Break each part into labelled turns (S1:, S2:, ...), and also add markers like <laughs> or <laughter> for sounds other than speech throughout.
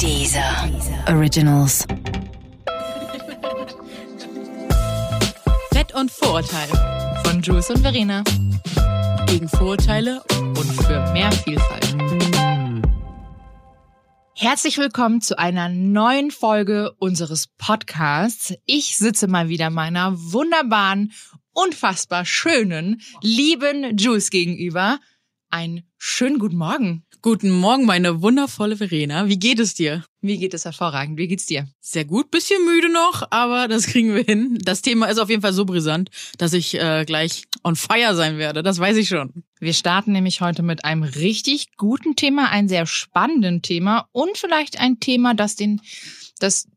S1: Dieser Originals.
S2: Fett und Vorurteil von Jules und Verena. Gegen Vorurteile und für mehr Vielfalt. Herzlich willkommen zu einer neuen Folge unseres Podcasts. Ich sitze mal wieder meiner wunderbaren, unfassbar schönen, lieben Jules gegenüber. Einen schönen guten Morgen.
S3: Guten Morgen, meine wundervolle Verena. Wie geht es dir?
S2: Mir geht es hervorragend. Wie geht's dir?
S3: Sehr gut, bisschen müde noch, aber das kriegen wir hin. Das Thema ist auf jeden Fall so brisant, dass ich äh, gleich on fire sein werde. Das weiß ich schon.
S2: Wir starten nämlich heute mit einem richtig guten Thema, ein sehr spannenden Thema und vielleicht ein Thema, das den, das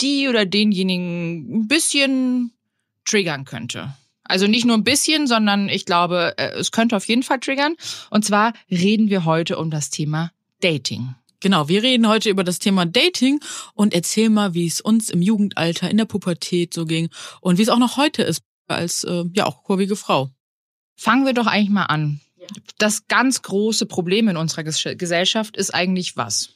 S2: die oder denjenigen ein bisschen triggern könnte. Also nicht nur ein bisschen, sondern ich glaube, äh, es könnte auf jeden Fall triggern. Und zwar reden wir heute um das Thema Dating.
S3: Genau, wir reden heute über das Thema Dating und erzähl mal, wie es uns im Jugendalter, in der Pubertät so ging und wie es auch noch heute ist als äh, ja auch kurvige Frau.
S2: Fangen wir doch eigentlich mal an. Das ganz große Problem in unserer Gesellschaft ist eigentlich was?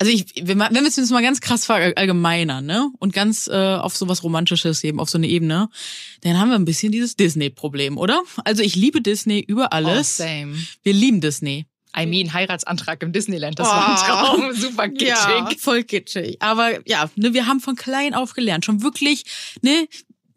S3: Also ich, wenn wir es jetzt mal ganz krass verallgemeinern, ne? Und ganz äh, auf so was Romantisches eben, auf so eine Ebene, dann haben wir ein bisschen dieses Disney-Problem, oder? Also ich liebe Disney über alles.
S2: Oh, same.
S3: Wir lieben Disney.
S2: I mean, Heiratsantrag im Disneyland, das oh, war ein Traum. Super kitschig.
S3: Ja, voll kitschig. Aber ja, ne, wir haben von klein auf gelernt. Schon wirklich, ne,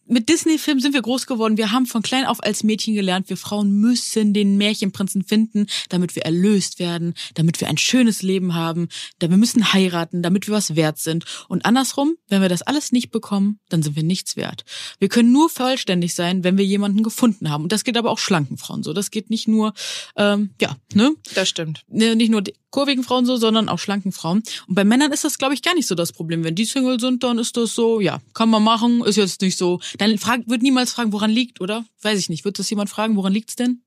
S3: mit Disney-Filmen sind wir groß geworden. Wir haben von klein auf als Mädchen gelernt, wir Frauen müssen den Märchenprinzen finden, damit wir erlöst werden, damit wir ein schönes Leben haben, da wir müssen heiraten, damit wir was wert sind. Und andersrum, wenn wir das alles nicht bekommen, dann sind wir nichts wert. Wir können nur vollständig sein, wenn wir jemanden gefunden haben. Und das geht aber auch schlanken Frauen so. Das geht nicht nur, ähm, ja, ne?
S2: Das stimmt.
S3: Ne, nicht nur kurvigen Frauen so, sondern auch schlanken Frauen. Und bei Männern ist das, glaube ich, gar nicht so das Problem. Wenn die Single sind, dann ist das so, ja, kann man machen, ist jetzt nicht so. Dann frag, wird niemals fragen, woran liegt, oder? Weiß ich nicht. Wird das jemand fragen, woran liegt's denn?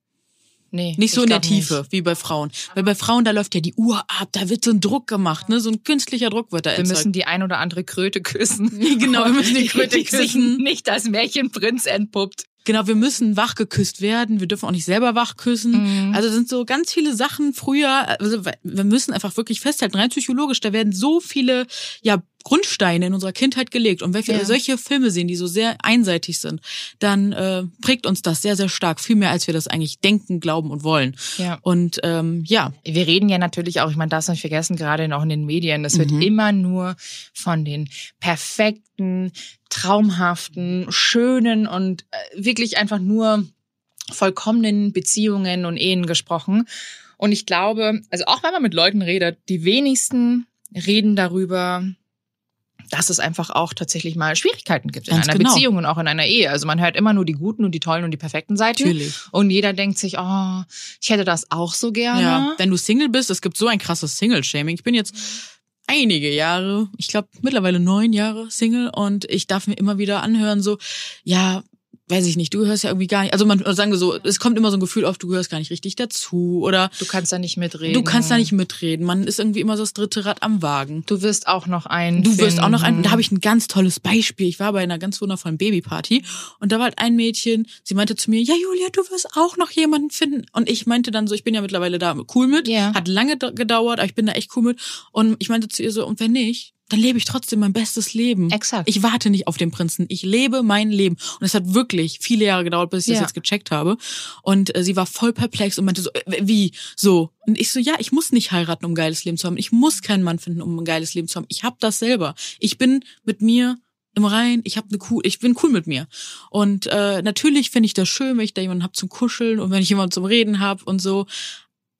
S2: Nee,
S3: nicht so in der Tiefe nicht. wie bei Frauen. Weil bei Frauen, da läuft ja die Uhr ab, da wird so ein Druck gemacht, ne? So ein künstlicher Druck wird da
S2: Wir
S3: erzeugt.
S2: müssen die ein oder andere Kröte küssen. <laughs>
S3: genau, wir müssen die Kröte küssen. Sich
S2: nicht als Märchenprinz entpuppt.
S3: Genau, wir müssen wach geküsst werden, wir dürfen auch nicht selber wach küssen. Mhm. Also sind so ganz viele Sachen früher, also wir müssen einfach wirklich festhalten, rein psychologisch, da werden so viele ja Grundsteine in unserer Kindheit gelegt. Und wenn wir ja. solche Filme sehen, die so sehr einseitig sind, dann äh, prägt uns das sehr, sehr stark, viel mehr als wir das eigentlich denken, glauben und wollen.
S2: Ja.
S3: Und ähm, ja.
S2: Wir reden ja natürlich auch, ich meine, das nicht vergessen, gerade auch in den Medien, es wird mhm. immer nur von den perfekten, traumhaften, schönen und äh, wirklich einfach nur vollkommenen Beziehungen und Ehen gesprochen. Und ich glaube, also auch wenn man mit Leuten redet, die wenigsten reden darüber, dass es einfach auch tatsächlich mal Schwierigkeiten gibt Ganz in einer genau. Beziehung und auch in einer Ehe. Also man hört immer nur die guten und die tollen und die perfekten Seiten.
S3: Natürlich.
S2: Und jeder denkt sich, oh, ich hätte das auch so gerne.
S3: Ja, wenn du Single bist, es gibt so ein krasses Single-Shaming. Ich bin jetzt einige Jahre, ich glaube mittlerweile neun Jahre Single und ich darf mir immer wieder anhören, so, ja, weiß ich nicht, du gehörst ja irgendwie gar nicht, also man sagen wir so, es kommt immer so ein Gefühl auf, du gehörst gar nicht richtig dazu oder
S2: du kannst da nicht mitreden.
S3: Du kannst da nicht mitreden. Man ist irgendwie immer so das dritte Rad am Wagen.
S2: Du wirst auch noch ein.
S3: Du wirst auch noch ein. Da habe ich ein ganz tolles Beispiel. Ich war bei einer ganz wundervollen Babyparty und da war halt ein Mädchen. Sie meinte zu mir, ja Julia, du wirst auch noch jemanden finden. Und ich meinte dann so, ich bin ja mittlerweile da cool mit.
S2: Ja.
S3: Hat lange gedauert, aber ich bin da echt cool mit. Und ich meinte zu ihr so, und wenn nicht, dann lebe ich trotzdem mein bestes Leben.
S2: Exakt.
S3: Ich warte nicht auf den Prinzen. Ich lebe mein Leben. Und es hat wirklich viele Jahre gedauert, bis ich ja. das jetzt gecheckt habe. Und äh, sie war voll perplex und meinte so, äh, wie? So. Und ich so, ja, ich muss nicht heiraten, um ein geiles Leben zu haben. Ich muss keinen Mann finden, um ein geiles Leben zu haben. Ich habe das selber. Ich bin mit mir im Rein, ich habe eine cool, ich bin cool mit mir. Und äh, natürlich finde ich das schön, wenn ich da jemanden hab zum Kuscheln und wenn ich jemanden zum Reden hab und so.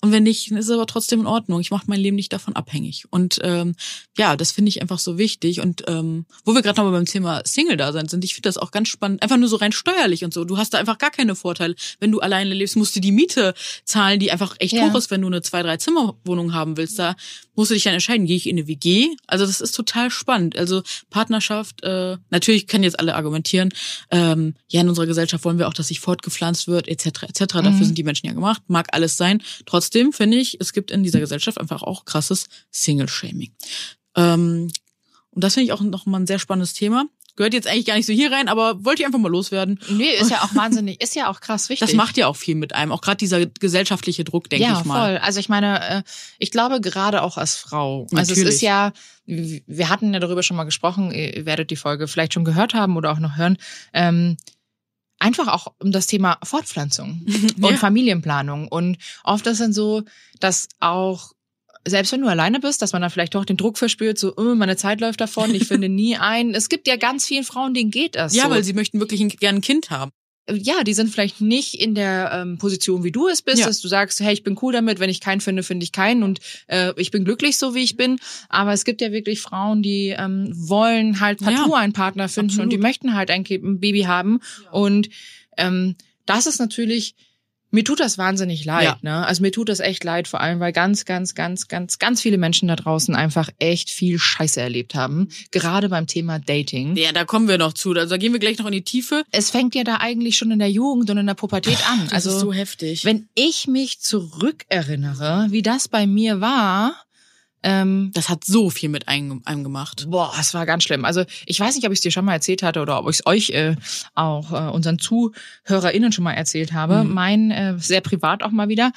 S3: Und wenn nicht, dann ist es aber trotzdem in Ordnung. Ich mache mein Leben nicht davon abhängig. Und ähm, ja, das finde ich einfach so wichtig. Und ähm, wo wir gerade nochmal beim Thema Single-Dasein sind, ich finde das auch ganz spannend. Einfach nur so rein steuerlich und so. Du hast da einfach gar keine Vorteile. Wenn du alleine lebst, musst du die Miete zahlen, die einfach echt ja. hoch ist, wenn du eine zwei, drei Zimmerwohnung haben willst. Da musst du dich dann entscheiden, gehe ich in eine WG? Also das ist total spannend. Also Partnerschaft, äh, natürlich können jetzt alle argumentieren, ähm, ja, in unserer Gesellschaft wollen wir auch, dass sich fortgepflanzt wird, etc. etc. Mhm. Dafür sind die Menschen ja gemacht. Mag alles sein. Trotzdem Trotzdem finde ich, es gibt in dieser Gesellschaft einfach auch krasses Single-Shaming. Ähm, und das finde ich auch noch mal ein sehr spannendes Thema. gehört jetzt eigentlich gar nicht so hier rein, aber wollte ich einfach mal loswerden.
S2: Nee, ist ja auch wahnsinnig, ist ja auch krass wichtig.
S3: Das macht ja auch viel mit einem, auch gerade dieser gesellschaftliche Druck, denke
S2: ja,
S3: ich mal.
S2: voll. Also ich meine, äh, ich glaube gerade auch als Frau. Also es
S3: Natürlich.
S2: ist ja, wir hatten ja darüber schon mal gesprochen, ihr werdet die Folge vielleicht schon gehört haben oder auch noch hören. Ähm, einfach auch um das Thema Fortpflanzung <laughs> und
S3: Ja.
S2: Familienplanung. Und oft ist dann so, dass auch selbst wenn du alleine bist, dass man dann vielleicht doch den Druck verspürt, so, oh, meine Zeit läuft davon, ich finde nie ein. Es gibt ja ganz vielen Frauen, denen geht das.
S3: Ja,
S2: so.
S3: weil sie möchten wirklich ein, gern ein Kind haben.
S2: Ja, die sind vielleicht nicht in der ähm, Position, wie du es bist,
S3: Ja.
S2: dass du sagst, hey, ich bin cool damit, wenn ich keinen finde, finde ich keinen und äh, ich bin glücklich so, wie ich bin. Aber es gibt ja wirklich Frauen, die ähm, wollen halt partout
S3: Ja,
S2: einen Partner finden
S3: absolut.
S2: und die möchten halt ein, Baby haben. Und ähm, das ist natürlich, mir tut das wahnsinnig leid.
S3: Ja.
S2: Ne? Also mir tut das echt leid, vor allem, weil ganz, ganz, ganz, ganz, ganz viele Menschen da draußen einfach echt viel Scheiße erlebt haben. Gerade beim Thema Dating.
S3: Ja, da kommen wir noch zu. Also da gehen wir gleich noch in die Tiefe.
S2: Es fängt ja da eigentlich schon in der Jugend und in der Pubertät an.
S3: Das
S2: also
S3: ist so heftig.
S2: wenn ich mich zurückerinnere, wie das bei mir war, ähm,
S3: das hat so viel mit einem, einem gemacht.
S2: boah, es war ganz schlimm. Also ich weiß nicht, ob ich es dir schon mal erzählt hatte oder ob ich es euch äh, auch äh, unseren ZuhörerInnen schon mal erzählt habe.
S3: Mhm.
S2: Mein, äh, sehr privat auch mal wieder.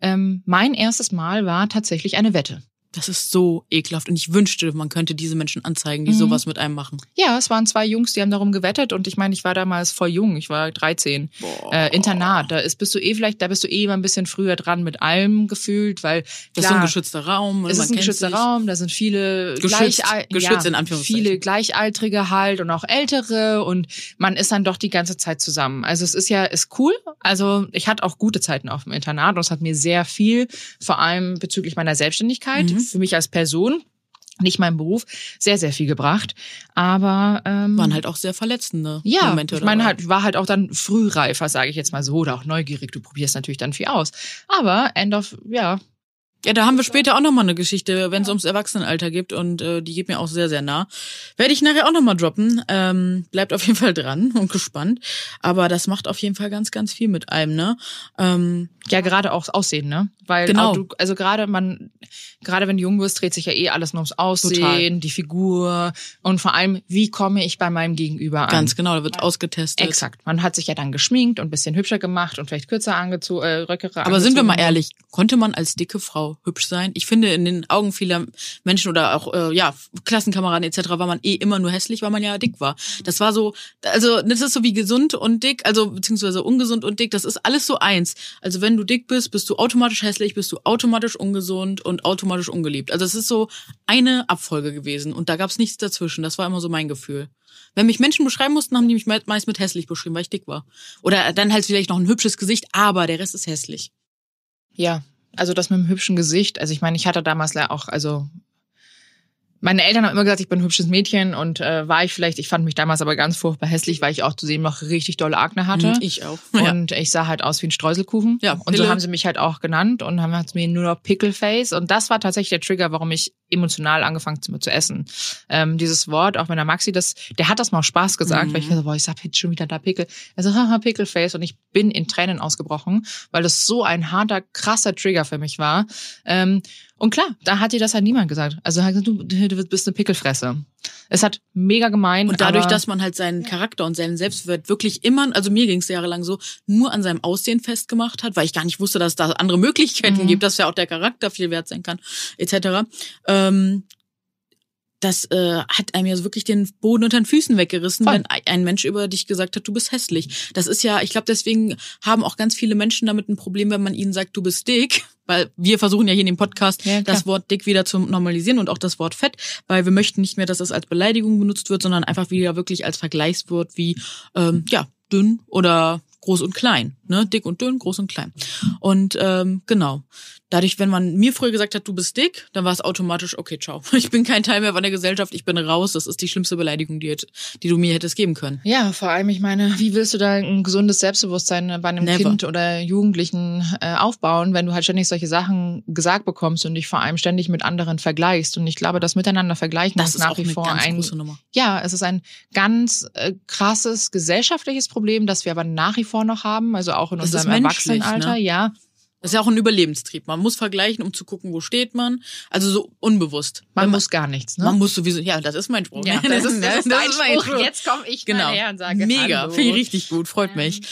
S2: Ähm, mein erstes Mal war tatsächlich eine Wette.
S3: Das ist so ekelhaft. Und ich wünschte, man könnte diese Menschen anzeigen, die
S2: Mhm.
S3: sowas mit einem machen.
S2: Ja, es waren zwei Jungs, die haben darum gewettet und ich meine, ich war damals voll jung, ich war 13. Äh, Internat, da ist, bist du eh vielleicht, da bist du eh immer ein bisschen früher dran mit allem gefühlt, weil
S3: Das ist so
S2: klar,
S3: ein geschützter Raum.
S2: Es ist ein geschützter
S3: sich.
S2: Raum, da sind viele
S3: Geschützt,
S2: Gleich-
S3: geschützt
S2: ja,
S3: in Anführungszeichen.
S2: viele Gleichaltrige halt und auch Ältere und man ist dann doch die ganze Zeit zusammen. Also es ist ja ist cool. Also ich hatte auch gute Zeiten auf dem Internat und es hat mir sehr viel, vor allem bezüglich meiner Selbstständigkeit,
S3: Mhm.
S2: Für mich als Person nicht mein Beruf, sehr, sehr viel gebracht. Aber ähm,
S3: Waren halt auch sehr verletzende
S2: ja,
S3: Momente.
S2: ich meine halt, war halt auch dann frühreifer, sage ich jetzt mal so, oder auch neugierig. Du probierst natürlich dann viel aus. Aber End of, ja,
S3: Ja, da haben wir später auch nochmal eine Geschichte, wenn es ums Erwachsenenalter geht und äh, die geht mir auch sehr, sehr nah. Werde ich nachher auch nochmal droppen. Ähm, bleibt auf jeden Fall dran und gespannt. Aber das macht auf jeden Fall ganz, ganz viel mit einem, ne? Ähm,
S2: Ja, gerade auch das Aussehen, ne? Weil
S3: Genau.
S2: du, also gerade man, gerade wenn du jung wirst, dreht sich ja eh alles nur ums Aussehen,
S3: Total.
S2: die Figur und vor allem, wie komme ich bei meinem Gegenüber an?
S3: ganz genau, da wird ausgetestet.
S2: Exakt. Man hat sich ja dann geschminkt und ein bisschen hübscher gemacht und vielleicht kürzer angezogen, äh, Röcke
S3: Aber sind wir mal ehrlich, konnte man als dicke Frau hübsch sein? Ich finde, in den Augen vieler Menschen oder auch äh, ja Klassenkameraden etc. war man eh immer nur hässlich, weil man ja dick war. Das war so, also das ist so wie gesund und dick, also beziehungsweise ungesund und dick. Das ist alles so eins. Also wenn du dick bist, bist du automatisch hässlich, bist du automatisch ungesund und automatisch ungeliebt. Also es ist so eine Abfolge gewesen und da gab es nichts dazwischen. Das war immer so mein Gefühl. Wenn mich Menschen beschreiben mussten, haben die mich me- meist mit hässlich beschrieben, weil ich dick war. Oder dann halt vielleicht noch ein hübsches Gesicht, aber der Rest ist hässlich.
S2: Ja, also das mit dem hübschen Gesicht. Also ich meine, ich hatte damals auch, also meine Eltern haben immer gesagt, ich bin ein hübsches Mädchen und äh, war ich vielleicht, ich fand mich damals aber ganz furchtbar hässlich, weil ich auch zu sehen noch richtig dolle Akne hatte.
S3: Mhm, Ich auch. Ja.
S2: Und ich sah halt aus wie ein Streuselkuchen.
S3: Ja,
S2: und so
S3: Pille.
S2: haben sie mich halt auch genannt und haben halt mir nur noch Pickleface. Und das war tatsächlich der Trigger, warum ich emotional angefangen zu, zu essen. Ähm, dieses Wort, auch wenn der Maxi das, der hat das mal Spaß gesagt,
S3: Mhm.
S2: weil ich dachte, boah, ich sag jetzt schon wieder da Pickel. Also, haha, Pickleface. Und ich bin in Tränen ausgebrochen, weil das so ein harter, krasser Trigger für mich war. Ähm, und klar, da hat dir das halt niemand gesagt. Also du, du bist eine Pickelfresse. Es hat mega gemein.
S3: Und dadurch, dass man halt seinen Charakter und seinen Selbstwert wirklich immer, also mir ging es jahrelang so, nur an seinem Aussehen festgemacht hat, weil ich gar nicht wusste, dass es da andere Möglichkeiten
S2: Mhm.
S3: gibt, dass ja auch der Charakter viel wert sein kann, etc. Ähm, das äh, hat einem ja wirklich den Boden unter den Füßen weggerissen,
S2: Voll.
S3: wenn ein- Mensch über dich gesagt hat, du bist hässlich. Das ist ja, ich glaube, deswegen haben auch ganz viele Menschen damit ein Problem, wenn man ihnen sagt, du bist dick, weil wir versuchen ja hier in dem Podcast
S2: Ja,
S3: das Wort dick wieder zu normalisieren und auch das Wort fett, weil wir möchten nicht mehr, dass das als Beleidigung benutzt wird, sondern einfach wieder wirklich als Vergleichswort wie ähm, ja dünn oder groß und klein, ne, dick und dünn, groß und klein. Und ähm, genau, dadurch, wenn man mir früher gesagt hat, du bist dick, dann war es automatisch okay, ciao. <laughs> Ich bin kein Teil mehr von der Gesellschaft, ich bin raus. Das ist die schlimmste Beleidigung, die, die du mir hättest geben können.
S2: Ja, vor allem, ich meine, wie willst du da ein gesundes Selbstbewusstsein bei einem
S3: Never.
S2: Kind oder Jugendlichen äh, aufbauen, wenn du halt ständig solche Sachen gesagt bekommst und dich vor allem ständig mit anderen vergleichst? Und ich glaube, das Miteinander vergleichen
S3: Das
S2: ist nach wie vor ein,
S3: große Nummer.
S2: ja, es ist ein ganz äh, krasses gesellschaftliches Problem, das wir aber nach wie vor noch haben, also auch in
S3: Das
S2: unserem Erwachsenenalter,
S3: ne?
S2: ja.
S3: Das ist ja auch ein Überlebenstrieb. Man muss vergleichen, um zu gucken, wo steht man. Also so unbewusst.
S2: Man
S3: Wenn
S2: muss gar nichts, ne?
S3: Man muss sowieso, ja, das ist mein Spruch.
S2: ja, <laughs>
S3: ne?
S2: das ist, das ist
S3: mein
S2: Spruch. Jetzt komme ich
S3: Genau.
S2: her und sage
S3: Mega, finde ich richtig gut, freut mich.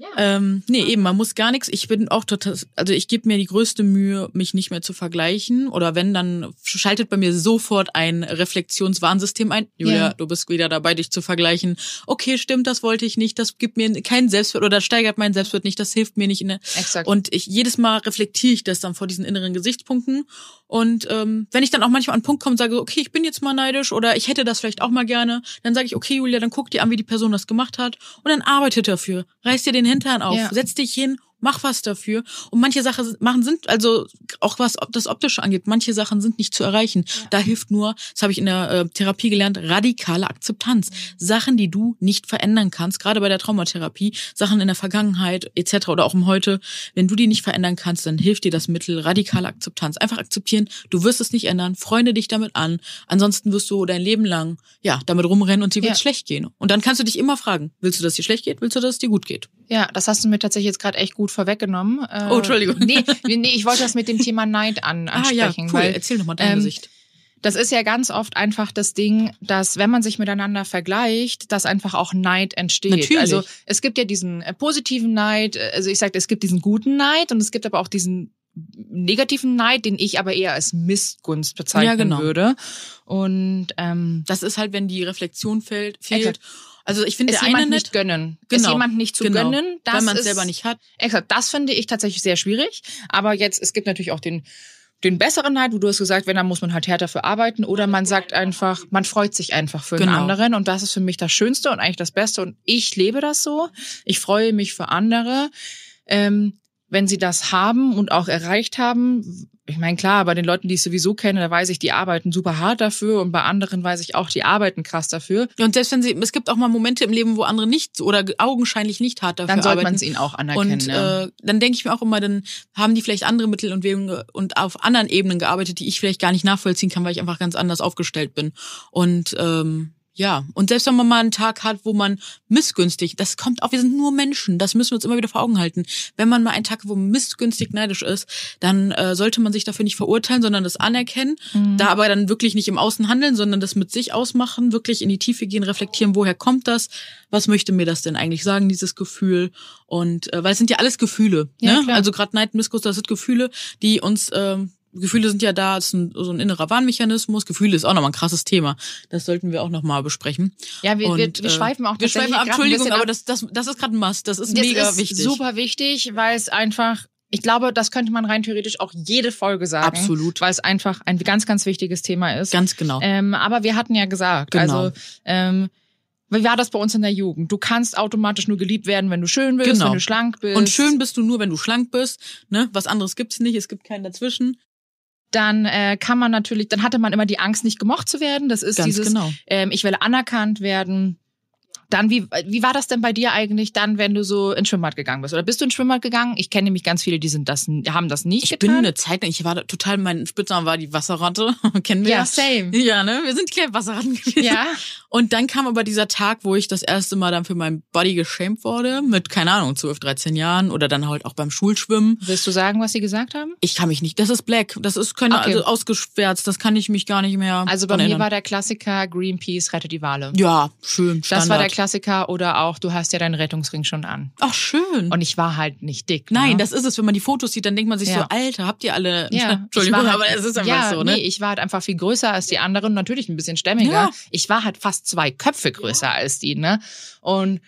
S2: Ja.
S3: Ähm, nee, eben, man muss gar nichts. Ich bin auch total, also ich gebe mir die größte Mühe, mich nicht mehr zu vergleichen. Oder wenn, dann schaltet bei mir sofort ein Reflexionswarnsystem ein. Julia,
S2: Ja.
S3: du bist wieder dabei, dich zu vergleichen. Okay, stimmt, das wollte ich nicht. Das gibt mir keinen Selbstwert oder steigert meinen Selbstwert nicht. Das hilft mir nicht in
S2: Exakt.
S3: und ich jedes Mal reflektiere ich das dann vor diesen inneren Gesichtspunkten. Und ähm, wenn ich dann auch manchmal an einen Punkt komme und sage, okay, ich bin jetzt mal neidisch oder ich hätte das vielleicht auch mal gerne, dann sage ich, okay, Julia, dann guck dir an, wie die Person das gemacht hat und dann arbeitet dafür. Reiß dir den Hintern auf,
S2: Ja.
S3: setz dich hin, mach was dafür. Und manche Sachen machen sind, also auch was das Optische angeht, manche Sachen sind nicht zu erreichen. Da hilft nur, das habe ich in der äh, Therapie gelernt, radikale Akzeptanz. Sachen, die du nicht verändern kannst, gerade bei der Traumatherapie, Sachen in der Vergangenheit etc. oder auch im Heute, wenn du die nicht verändern kannst, dann hilft dir das Mittel radikale Akzeptanz. Einfach akzeptieren, du wirst es nicht ändern, freunde dich damit an. Ansonsten wirst du dein Leben lang ja damit rumrennen und dir wird
S2: Ja.
S3: schlecht gehen. Und dann kannst du dich immer fragen, willst du, dass dir schlecht geht, willst du, dass es dir gut geht?
S2: Ja, das hast du mir tatsächlich jetzt gerade echt gut vorweggenommen. Äh,
S3: Oh, Entschuldigung.
S2: Nee, nee, ich wollte das mit dem Thema Neid an, ansprechen.
S3: ah ja, cool.
S2: Weil,
S3: Erzähl doch mal deine
S2: ähm,
S3: Sicht.
S2: Das ist ja ganz oft einfach das Ding, dass wenn man sich miteinander vergleicht, dass einfach auch Neid entsteht.
S3: Natürlich.
S2: Also es gibt ja diesen äh, positiven Neid, äh, also ich sage, es gibt diesen guten Neid und es gibt aber auch diesen negativen Neid, den ich aber eher als Missgunst bezeichnen
S3: Ja, genau.
S2: würde. Und ähm,
S3: Das ist halt, wenn die Reflexion fehlt. fehlt.
S2: Exakt.
S3: Also ich finde
S2: es jemand nicht gönnen.
S3: Genau.
S2: Es jemand nicht zu
S3: Genau.
S2: gönnen, das
S3: wenn man es selber nicht hat.
S2: Exakt, das finde ich tatsächlich sehr schwierig. Aber jetzt, es gibt natürlich auch den, den besseren Neid, wo du hast gesagt, wenn, dann muss man halt härter für arbeiten. Oder man sagt einfach, man freut sich einfach für
S3: Genau.
S2: einen anderen. Und das ist für mich das Schönste und eigentlich das Beste. Und ich lebe das so. Ich freue mich für andere. Ähm, wenn sie das haben und auch erreicht haben, ich meine, klar, bei den Leuten, die ich sowieso kenne, da weiß ich, die arbeiten super hart dafür und bei anderen weiß ich auch, die arbeiten krass dafür.
S3: Und selbst wenn sie, es gibt auch mal Momente im Leben, wo andere nicht oder augenscheinlich nicht hart dafür
S2: Dann sollte
S3: arbeiten.
S2: man es ihnen auch anerkennen.
S3: Und
S2: ja.
S3: äh, dann denke ich mir auch immer, dann haben die vielleicht andere Mittel und Wege und auf anderen Ebenen gearbeitet, die ich vielleicht gar nicht nachvollziehen kann, weil ich einfach ganz anders aufgestellt bin. Und ähm, ja, und selbst wenn man mal einen Tag hat, wo man missgünstig, das kommt auch, wir sind nur Menschen, das müssen wir uns immer wieder vor Augen halten. Wenn man mal einen Tag, wo man missgünstig neidisch ist, dann äh, sollte man sich dafür nicht verurteilen, sondern das anerkennen.
S2: Mhm.
S3: Da aber dann wirklich nicht im Außen handeln, sondern das mit sich ausmachen, wirklich in die Tiefe gehen, reflektieren, woher kommt das? Was möchte mir das denn eigentlich sagen, dieses Gefühl? Und äh, weil es sind ja alles Gefühle.
S2: Ja,
S3: ne?
S2: klar.
S3: Also gerade Neid, Missgunst, das sind Gefühle, die uns ähm, Gefühle sind ja da, es ist ein, so ein innerer Warnmechanismus. Gefühle ist auch nochmal ein krasses Thema. Das sollten wir auch nochmal besprechen.
S2: Ja, wir, wir,
S3: Und,
S2: wir
S3: äh,
S2: schweifen auch
S3: Wir schweifen ab, Entschuldigung, aber
S2: ab.
S3: das, das, das ist gerade ein Must. Das ist
S2: Das
S3: mega
S2: ist
S3: wichtig.
S2: super wichtig, weil es einfach, ich glaube, das könnte man rein theoretisch auch jede Folge sagen.
S3: Absolut.
S2: Weil es einfach ein ganz, ganz wichtiges Thema ist.
S3: Ganz genau.
S2: Ähm, aber wir hatten ja gesagt,
S3: Genau.
S2: also ähm, wie war das bei uns in der Jugend? Du kannst automatisch nur geliebt werden, wenn du schön bist,
S3: Genau.
S2: wenn du schlank bist.
S3: Und schön bist du nur, wenn du schlank bist. Ne? Was anderes gibt's nicht. Es gibt keinen dazwischen.
S2: Dann äh, kann man natürlich, dann hatte man immer die Angst, nicht gemocht zu werden. Das ist
S3: Ganz
S2: dieses,
S3: genau.
S2: ähm, ich will anerkannt werden. Dann, wie, wie war das denn bei dir eigentlich dann, wenn du so ins Schwimmbad gegangen bist? Oder bist du ins Schwimmbad gegangen? Ich kenne nämlich ganz viele, die sind das, haben das nicht
S3: Ich
S2: getan.
S3: bin eine Zeit ich war total, mein Spitzname war die Wasserratte. <laughs> Kennen wir
S2: ja, same.
S3: Ja, ne? Wir sind kleine Wasserratten gewesen.
S2: Ja.
S3: Und dann kam aber dieser Tag, wo ich das erste Mal dann für meinen Body geschämt wurde, mit, keine Ahnung, 12, 13 Jahren oder dann halt auch beim Schulschwimmen.
S2: Willst du sagen, was sie gesagt haben?
S3: Ich kann mich nicht, das ist black, das ist keine,
S2: Okay.
S3: also ausgeschwärzt, das kann ich mich gar nicht mehr
S2: Also bei mir
S3: erinnern.
S2: war der Klassiker Greenpeace rettet die Wale.
S3: Ja, schön,
S2: Das
S3: Standard.
S2: war der Klassiker oder auch, du hast ja deinen Rettungsring schon an.
S3: Ach, schön.
S2: Und ich war halt nicht dick.
S3: Nein,
S2: ne?
S3: das ist es, wenn man die Fotos sieht, dann denkt man sich
S2: Ja.
S3: so, Alter, habt ihr alle,
S2: ja, <laughs>
S3: Entschuldigung,
S2: halt,
S3: aber es ist einfach
S2: ja,
S3: so, ne?
S2: Nee, ich war halt einfach viel größer als die anderen, natürlich ein bisschen stämmiger.
S3: Ja.
S2: Ich war halt fast zwei Köpfe größer als die, ne? Und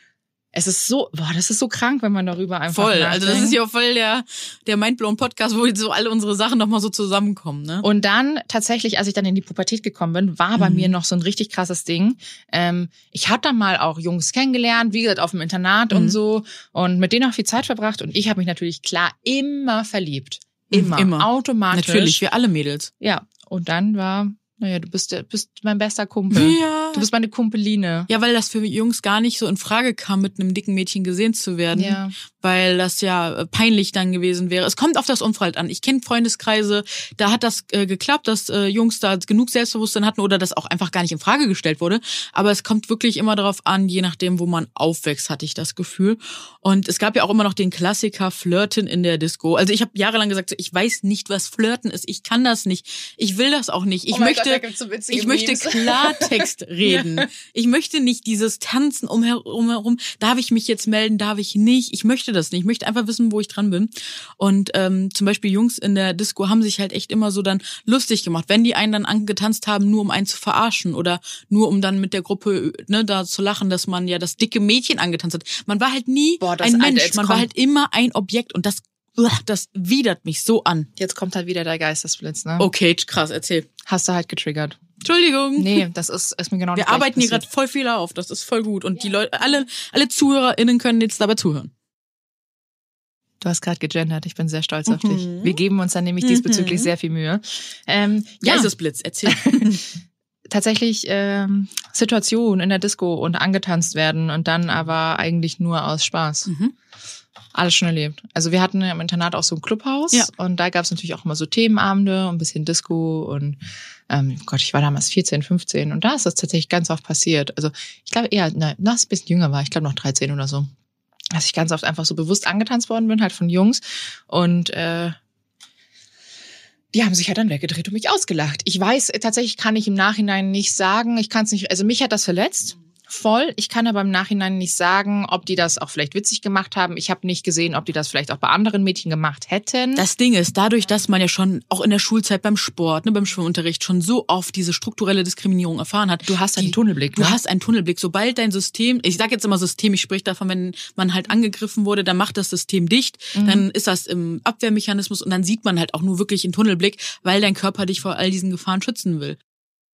S2: es ist so, boah, das ist so krank, wenn man darüber einfach
S3: Voll, also das
S2: nachdenkt.
S3: ist ja voll der, der Mindblown Podcast, wo jetzt so alle unsere Sachen nochmal so zusammenkommen, ne?
S2: Und dann tatsächlich, als ich dann in die Pubertät gekommen bin, war bei
S3: Mhm.
S2: mir noch so ein richtig krasses Ding. Ähm, ich hatte da mal auch Jungs kennengelernt, wie gesagt, auf dem Internat und
S3: Mhm.
S2: so und mit denen auch viel Zeit verbracht. Und ich habe mich natürlich klar immer verliebt. Immer.
S3: Immer.
S2: Automatisch.
S3: Natürlich, wir alle Mädels.
S2: Ja. Und dann war Naja, du bist, der- bist mein bester Kumpel.
S3: Ja.
S2: Du bist meine Kumpeline.
S3: Ja, weil das für Jungs gar nicht so in Frage kam, mit einem dicken Mädchen gesehen zu werden.
S2: Ja.
S3: Weil das ja äh, peinlich dann gewesen wäre. Es kommt auf das Umfeld an. Ich kenne Freundeskreise, da hat das äh, geklappt, dass äh, Jungs da genug Selbstbewusstsein hatten oder das auch einfach gar nicht in Frage gestellt wurde. Aber es kommt wirklich immer darauf an, je nachdem, wo man aufwächst, hatte ich das Gefühl. Und es gab ja auch immer noch den Klassiker Flirten in der Disco. Also ich habe jahrelang gesagt, ich weiß nicht, was Flirten ist. Ich kann das nicht. Ich will das auch nicht. Ich
S2: Oh mein
S3: möchte,
S2: so
S3: ich möchte
S2: Memes.
S3: Klartext <laughs> reden. Ich möchte nicht dieses Tanzen umherum, herum. Darf ich mich jetzt melden? Darf ich nicht? Ich möchte das nicht. Ich möchte einfach wissen, wo ich dran bin. Und ähm, zum Beispiel Jungs in der Disco haben sich halt echt immer so dann lustig gemacht, wenn die einen dann angetanzt haben, nur um einen zu verarschen oder nur um dann mit der Gruppe ne, da zu lachen, dass man ja das dicke Mädchen angetanzt hat. Man war halt nie
S2: Boah,
S3: ein Mensch. Man war halt immer ein Objekt und das, das widert mich so an.
S2: Jetzt kommt halt wieder der Geistesblitz, ne?
S3: Okay, krass, erzähl.
S2: Hast du halt getriggert.
S3: Entschuldigung.
S2: Nee, das ist, ist mir genau
S3: Wir arbeiten hier gerade voll viel auf. Das ist voll gut. Und die Leute, alle, alle ZuhörerInnen können jetzt dabei zuhören.
S2: Du hast gerade gegendert, ich bin sehr stolz auf dich.
S3: Mhm.
S2: Wir geben uns dann nämlich diesbezüglich
S3: Mhm.
S2: sehr viel Mühe. Ähm, ja,
S3: Geistesblitz, erzähl. <laughs>
S2: tatsächlich ähm, Situation in der Disco und angetanzt werden und dann aber eigentlich nur aus Spaß.
S3: Mhm.
S2: Alles schon erlebt. Also wir hatten im Internat auch so ein Clubhaus
S3: Ja.
S2: und da gab es natürlich auch immer so Themenabende und ein bisschen Disco und ähm, Gott, ich war damals 14, 15 und da ist das tatsächlich ganz oft passiert. Also ich glaube eher, nein, na, als ich ein bisschen jünger war, ich glaube noch 13 oder so. Dass ich ganz oft einfach so bewusst angetanzt worden bin, halt von Jungs und äh, die haben sich ja dann weggedreht und mich ausgelacht. Ich weiß, äh, tatsächlich kann ich im Nachhinein nicht sagen, ich kann es nicht, also mich hat das verletzt. Voll. Ich kann aber im Nachhinein nicht sagen, ob die das auch vielleicht witzig gemacht haben. Ich habe nicht gesehen, ob die das vielleicht auch bei anderen Mädchen gemacht hätten.
S3: Das Ding ist, dadurch, dass man ja schon auch in der Schulzeit beim Sport, ne, beim Schwimmunterricht schon so oft diese strukturelle Diskriminierung erfahren hat.
S2: du hast einen
S3: die-
S2: Tunnelblick.
S3: Du
S2: ne?
S3: hast einen Tunnelblick. Sobald dein System, ich sage jetzt immer System, ich spreche davon, wenn man halt angegriffen wurde, dann macht das System dicht,
S2: Mhm.
S3: dann ist das im Abwehrmechanismus und dann sieht man halt auch nur wirklich einen Tunnelblick, weil dein Körper dich vor all diesen Gefahren schützen will.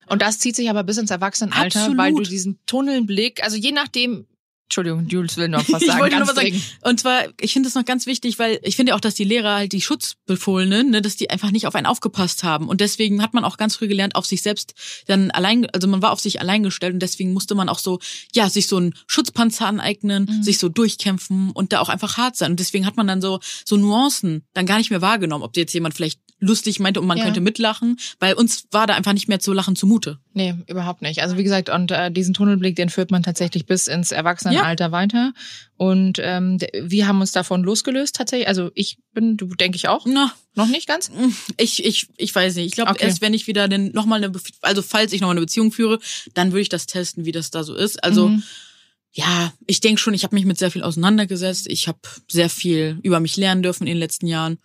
S2: Und das zieht sich aber bis ins Erwachsenenalter,
S3: Absolut.
S2: weil du diesen Tunnelblick, also je nachdem, Entschuldigung, Jules will noch <laughs> was
S3: Ich
S2: sagen.
S3: wollte nur was sagen. Und zwar, ich finde das noch ganz wichtig, weil ich finde auch, dass die Lehrer halt die Schutzbefohlenen, ne, dass die einfach nicht auf einen aufgepasst haben. Und deswegen hat man auch ganz früh gelernt, auf sich selbst dann allein, also man war auf sich allein gestellt und deswegen musste man auch so, ja, sich so einen Schutzpanzer aneignen,
S2: Mhm.
S3: sich so durchkämpfen und da auch einfach hart sein. Und deswegen hat man dann so, so Nuancen dann gar nicht mehr wahrgenommen, ob jetzt jemand vielleicht lustig meinte und man
S2: Ja.
S3: könnte mitlachen, weil uns war da einfach nicht mehr zu lachen zumute.
S2: Nee, überhaupt nicht. Also wie gesagt, und äh, diesen Tunnelblick, den führt man tatsächlich bis ins Erwachsenenalter weiter. Und ähm, wir haben uns davon losgelöst tatsächlich. Also ich bin, du denke ich auch,
S3: Na,
S2: noch nicht ganz.
S3: Ich, ich, ich weiß nicht. Ich glaube,
S2: Okay.
S3: erst wenn ich wieder den, noch mal eine, also falls ich noch mal eine Beziehung führe, dann würde ich das testen, wie das da so ist. Also
S2: Mhm.
S3: ja, ich denke schon, ich habe mich mit sehr viel auseinandergesetzt. Ich habe sehr viel über mich lernen dürfen in den letzten Jahren.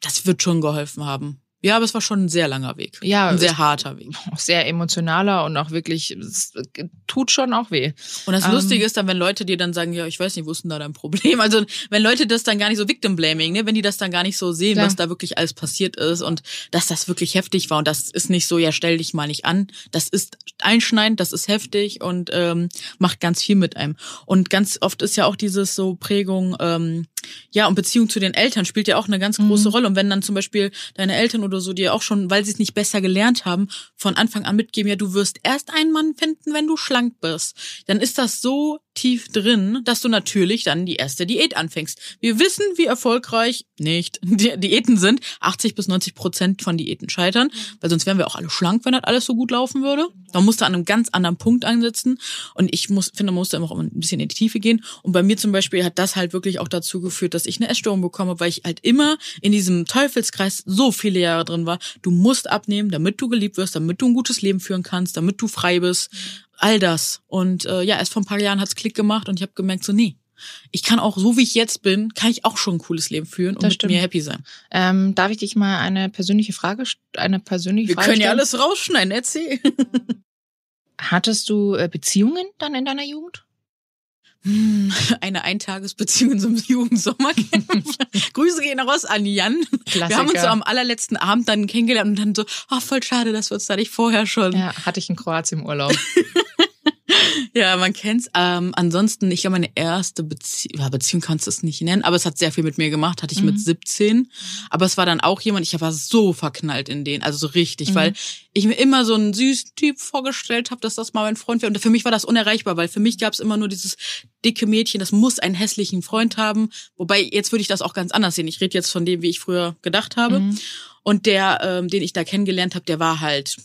S3: Das wird schon geholfen haben. Ja, aber es war schon ein sehr langer Weg.
S2: Ja,
S3: ein sehr harter Weg.
S2: auch sehr emotionaler und auch wirklich, es tut schon auch weh.
S3: Und das
S2: Ähm,
S3: Lustige ist dann, wenn Leute dir dann sagen, ja, ich weiß nicht, wo ist denn da dein Problem? <laughs> Also wenn Leute das dann gar nicht so Victim Blaming, ne, wenn die das dann gar nicht so sehen,
S2: Klar.
S3: was da wirklich alles passiert ist und dass das wirklich heftig war und das ist nicht so, ja, stell dich mal nicht an. Das ist einschneidend, das ist heftig und ähm, macht ganz viel mit einem. Und ganz oft ist ja auch dieses so Prägung, ähm, ja, und Beziehung zu den Eltern spielt ja auch eine ganz große Rolle. Und wenn dann zum Beispiel deine Eltern oder so dir auch schon, weil sie es nicht besser gelernt haben, von Anfang an mitgeben, ja, du wirst erst einen Mann finden, wenn du schlank bist, dann ist das so tief drin, dass du natürlich dann die erste Diät anfängst. Wir wissen, wie erfolgreich nicht <laughs> die Diäten sind. 80 bis 90 Prozent von Diäten scheitern, weil sonst wären wir auch alle schlank, wenn das alles so gut laufen würde. Man musste an einem ganz anderen Punkt ansetzen. Und ich muss, finde, man musste immer auch ein bisschen in die Tiefe gehen. Und bei mir zum Beispiel hat das halt wirklich auch dazu geführt, dass ich eine Essstörung bekomme, weil ich halt immer in diesem Teufelskreis so viele Jahre drin war. Du musst abnehmen, damit du geliebt wirst, damit du ein gutes Leben führen kannst, damit du frei bist. All das. Und äh, ja, erst vor ein paar Jahren hat's Klick gemacht und ich habe gemerkt, so nee, ich kann auch, so wie ich jetzt bin, kann ich auch schon ein cooles Leben führen und
S2: Das
S3: mit
S2: stimmt.
S3: mir happy sein.
S2: Ähm, darf ich dich mal eine persönliche Frage, eine persönliche
S3: Wir
S2: Frage
S3: können ja
S2: stellen?
S3: alles rausschneiden, erzähl. <laughs>
S2: Hattest du äh, Beziehungen dann in deiner Jugend?
S3: Hm, <laughs> Eine Eintagesbeziehung in so einem <laughs> Jugendsommercamp. Grüße gehen raus an Jan.
S2: Klassiker.
S3: Wir haben uns so am allerletzten Abend dann kennengelernt und dann so, ah, voll schade, dass wir uns da nicht vorher schon.
S2: ja, hatte ich in Kroatien im Urlaub. <laughs>
S3: Ja, man kennt's. Ähm, ansonsten, ich glaube, meine erste Beziehung, ja, Beziehung kannst du es nicht nennen, aber es hat sehr viel mit mir gemacht, hatte ich
S2: Mhm.
S3: mit 17. Aber es war dann auch jemand, ich war so verknallt in den, also so richtig,
S2: Mhm.
S3: weil ich mir immer so einen süßen Typ vorgestellt habe, dass das mal mein Freund wäre. Und für mich war das unerreichbar, weil für mich gab es immer nur dieses dicke Mädchen, das muss einen hässlichen Freund haben. Wobei, jetzt würde ich das auch ganz anders sehen. Ich rede jetzt von dem, wie ich früher gedacht habe.
S2: Mhm.
S3: Und der, ähm, den ich da kennengelernt habe, der war halt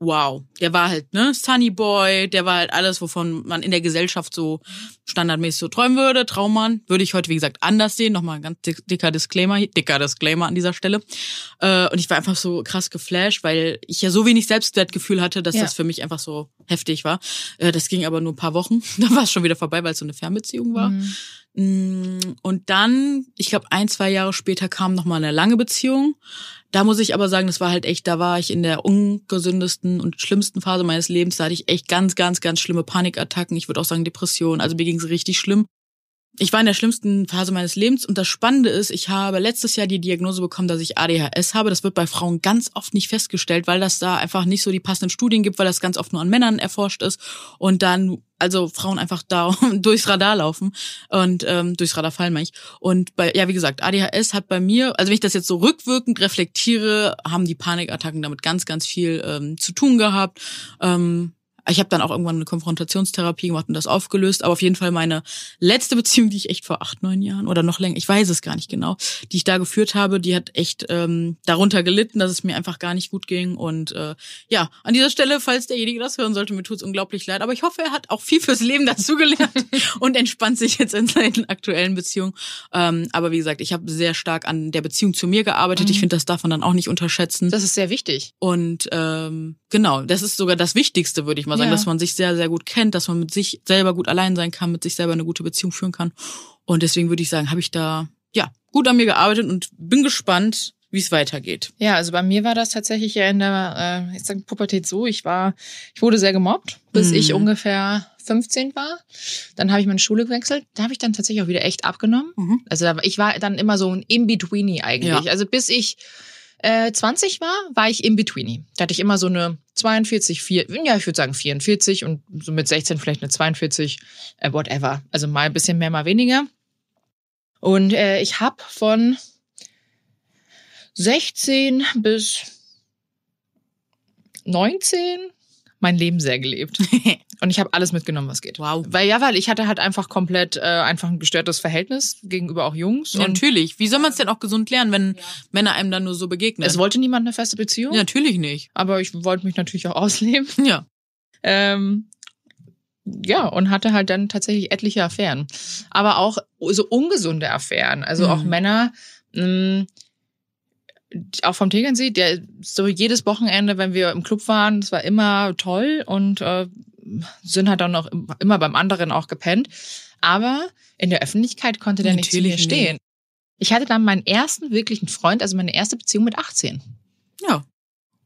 S3: wow. Der war halt, ne, Sunny Boy, der war halt alles, wovon man in der Gesellschaft so standardmäßig so träumen würde. Traummann. Würde ich heute, wie gesagt, anders sehen. Nochmal ein ganz dick- dicker Disclaimer, dicker Disclaimer an dieser Stelle. Äh, und ich war einfach so krass geflasht, weil ich ja so wenig Selbstwertgefühl hatte, dass
S2: Ja.
S3: das für mich einfach so heftig war. Äh, das ging aber nur ein paar Wochen. <laughs> Dann war es schon wieder vorbei, weil es so eine Fernbeziehung war.
S2: Mhm.
S3: Mm, Und dann, ich glaube, ein, zwei Jahre später kam noch mal eine lange Beziehung. Da muss ich aber sagen, das war halt echt, da war ich in der ungesündesten und schlimmsten Phase meines Lebens. Da hatte ich echt ganz, ganz, ganz schlimme Panikattacken. Ich würde auch sagen Depressionen. Also mir ging es richtig schlimm. Ich war in der schlimmsten Phase meines Lebens und das Spannende ist, ich habe letztes Jahr die Diagnose bekommen, dass ich ADHS habe. Das wird bei Frauen ganz oft nicht festgestellt, weil das da einfach nicht so die passenden Studien gibt, weil das ganz oft nur an Männern erforscht ist und dann also Frauen einfach da <laughs> durchs Radar laufen und ähm, durchs Radar fallen meine ich. Und bei ja wie gesagt ADHS hat bei mir, also wenn ich das jetzt so rückwirkend reflektiere, haben die Panikattacken damit ganz ganz viel ähm, zu tun gehabt. Ähm, ich habe dann auch irgendwann eine Konfrontationstherapie gemacht und das aufgelöst. Aber auf jeden Fall meine letzte Beziehung, die ich echt vor acht, neun Jahren oder noch länger, ich weiß es gar nicht genau, die ich da geführt habe, die hat echt ähm, darunter gelitten, dass es mir einfach gar nicht gut ging. Und äh, ja, an dieser Stelle, falls derjenige das hören sollte, mir tut's unglaublich leid. Aber ich hoffe, er hat auch viel fürs Leben dazugelernt <laughs> und entspannt sich jetzt in seinen aktuellen Beziehungen. Ähm, aber wie gesagt, ich habe sehr stark an der Beziehung zu mir gearbeitet. Ich
S2: Mhm.
S3: finde, das darf man dann auch nicht unterschätzen.
S2: Das ist sehr wichtig.
S3: Und ähm, genau, das ist sogar das Wichtigste, würde ich mal sagen,
S2: Ja.
S3: dass man sich sehr, sehr gut kennt, dass man mit sich selber gut allein sein kann, mit sich selber eine gute Beziehung führen kann. Und deswegen würde ich sagen, habe ich da ja gut an mir gearbeitet und bin gespannt, wie es weitergeht.
S2: Ja, also bei mir war das tatsächlich ja in der äh, ich sag, Pubertät so. Ich war, ich wurde sehr gemobbt, bis
S3: Mhm.
S2: ich ungefähr 15 war. Dann habe ich meine Schule gewechselt. Da habe ich dann tatsächlich auch wieder echt abgenommen.
S3: Mhm.
S2: Also da, ich war dann immer so ein In-Betweenie eigentlich.
S3: Ja.
S2: Also bis ich äh, 20 war, war ich In-Betweenie. Da hatte ich immer so eine 42, 4, ja, ich würde sagen 44 und so mit 16 vielleicht eine 42, äh, whatever. Also mal ein bisschen mehr, mal weniger. Und äh, ich habe von 16 bis 19 mein Leben sehr gelebt. <laughs> Und ich habe alles mitgenommen, was geht.
S3: Wow.
S2: Weil ja, weil ich hatte halt einfach komplett äh, einfach ein gestörtes Verhältnis gegenüber auch Jungs.
S3: Ja,
S2: und
S3: natürlich. Wie soll man es denn auch gesund lernen, wenn Männer einem dann nur so begegnen?
S2: es wollte niemand eine feste Beziehung,
S3: ja, natürlich nicht.
S2: aber ich wollte mich natürlich auch <laughs> ausleben.
S3: Ja.
S2: Ähm, ja, und hatte halt dann tatsächlich etliche Affären. Aber auch so ungesunde Affären. Also auch
S3: Mhm.
S2: Männer, mh, auch vom Tegernsee, der so jedes Wochenende, wenn wir im Club waren, das war immer toll und äh, sind halt dann auch immer beim anderen auch gepennt. Aber in der Öffentlichkeit konnte der nicht zu mir
S3: Natürlich
S2: stehen. Ich hatte dann meinen ersten wirklichen Freund, also meine erste Beziehung mit 18.
S3: Ja.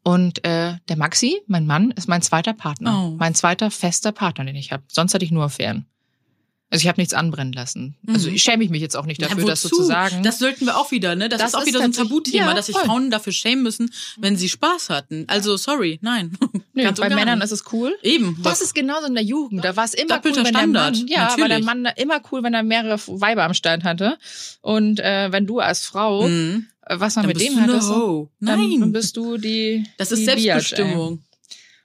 S2: Und äh, der Maxi, mein Mann, ist mein zweiter Partner.
S3: Oh.
S2: Mein zweiter fester Partner, den ich habe. Sonst hatte ich nur Affären. Also ich habe nichts anbrennen lassen.
S3: Mhm.
S2: Also ich schäme mich jetzt auch nicht dafür,
S3: ja,
S2: das so zu sagen.
S3: Das sollten wir auch wieder, ne? Das,
S2: Das
S3: ist auch
S2: ist
S3: wieder so ein Tabuthema,
S2: ja,
S3: dass sich. Frauen dafür schämen müssen, wenn sie Spaß hatten. Also sorry, nein. <laughs>
S2: Nö,
S3: Ganz
S2: bei Männern ist es cool.
S3: Eben.
S2: Das ist genauso in der Jugend. Da war es immer
S3: Doppelter
S2: cool, wenn der Mann,
S3: Standard,
S2: ja, war der
S3: natürlich.
S2: Mann immer cool, wenn er mehrere Weiber am Start hatte. Und äh, wenn du als Frau
S3: Mhm.
S2: äh, was man
S3: Dann
S2: mit dem hattest,
S3: Ho.
S2: dann,
S3: Nein.
S2: dann bist du die.
S3: das ist
S2: die Biatch.
S3: Selbstbestimmung.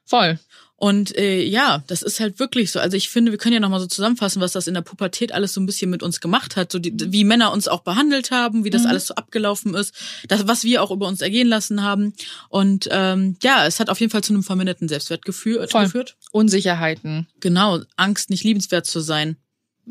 S2: Voll.
S3: Und äh, ja, das ist halt wirklich so. Also ich finde, wir können ja nochmal so zusammenfassen, was das in der Pubertät alles so ein bisschen mit uns gemacht hat. So die, wie Männer uns auch behandelt haben, wie das
S2: Mhm.
S3: alles so abgelaufen ist, das, was wir auch über uns ergehen lassen haben. Und ähm, ja, es hat auf jeden Fall zu einem verminderten Selbstwertgefühl
S2: Voll.
S3: geführt.
S2: Unsicherheiten.
S3: Genau, Angst, nicht liebenswert zu sein.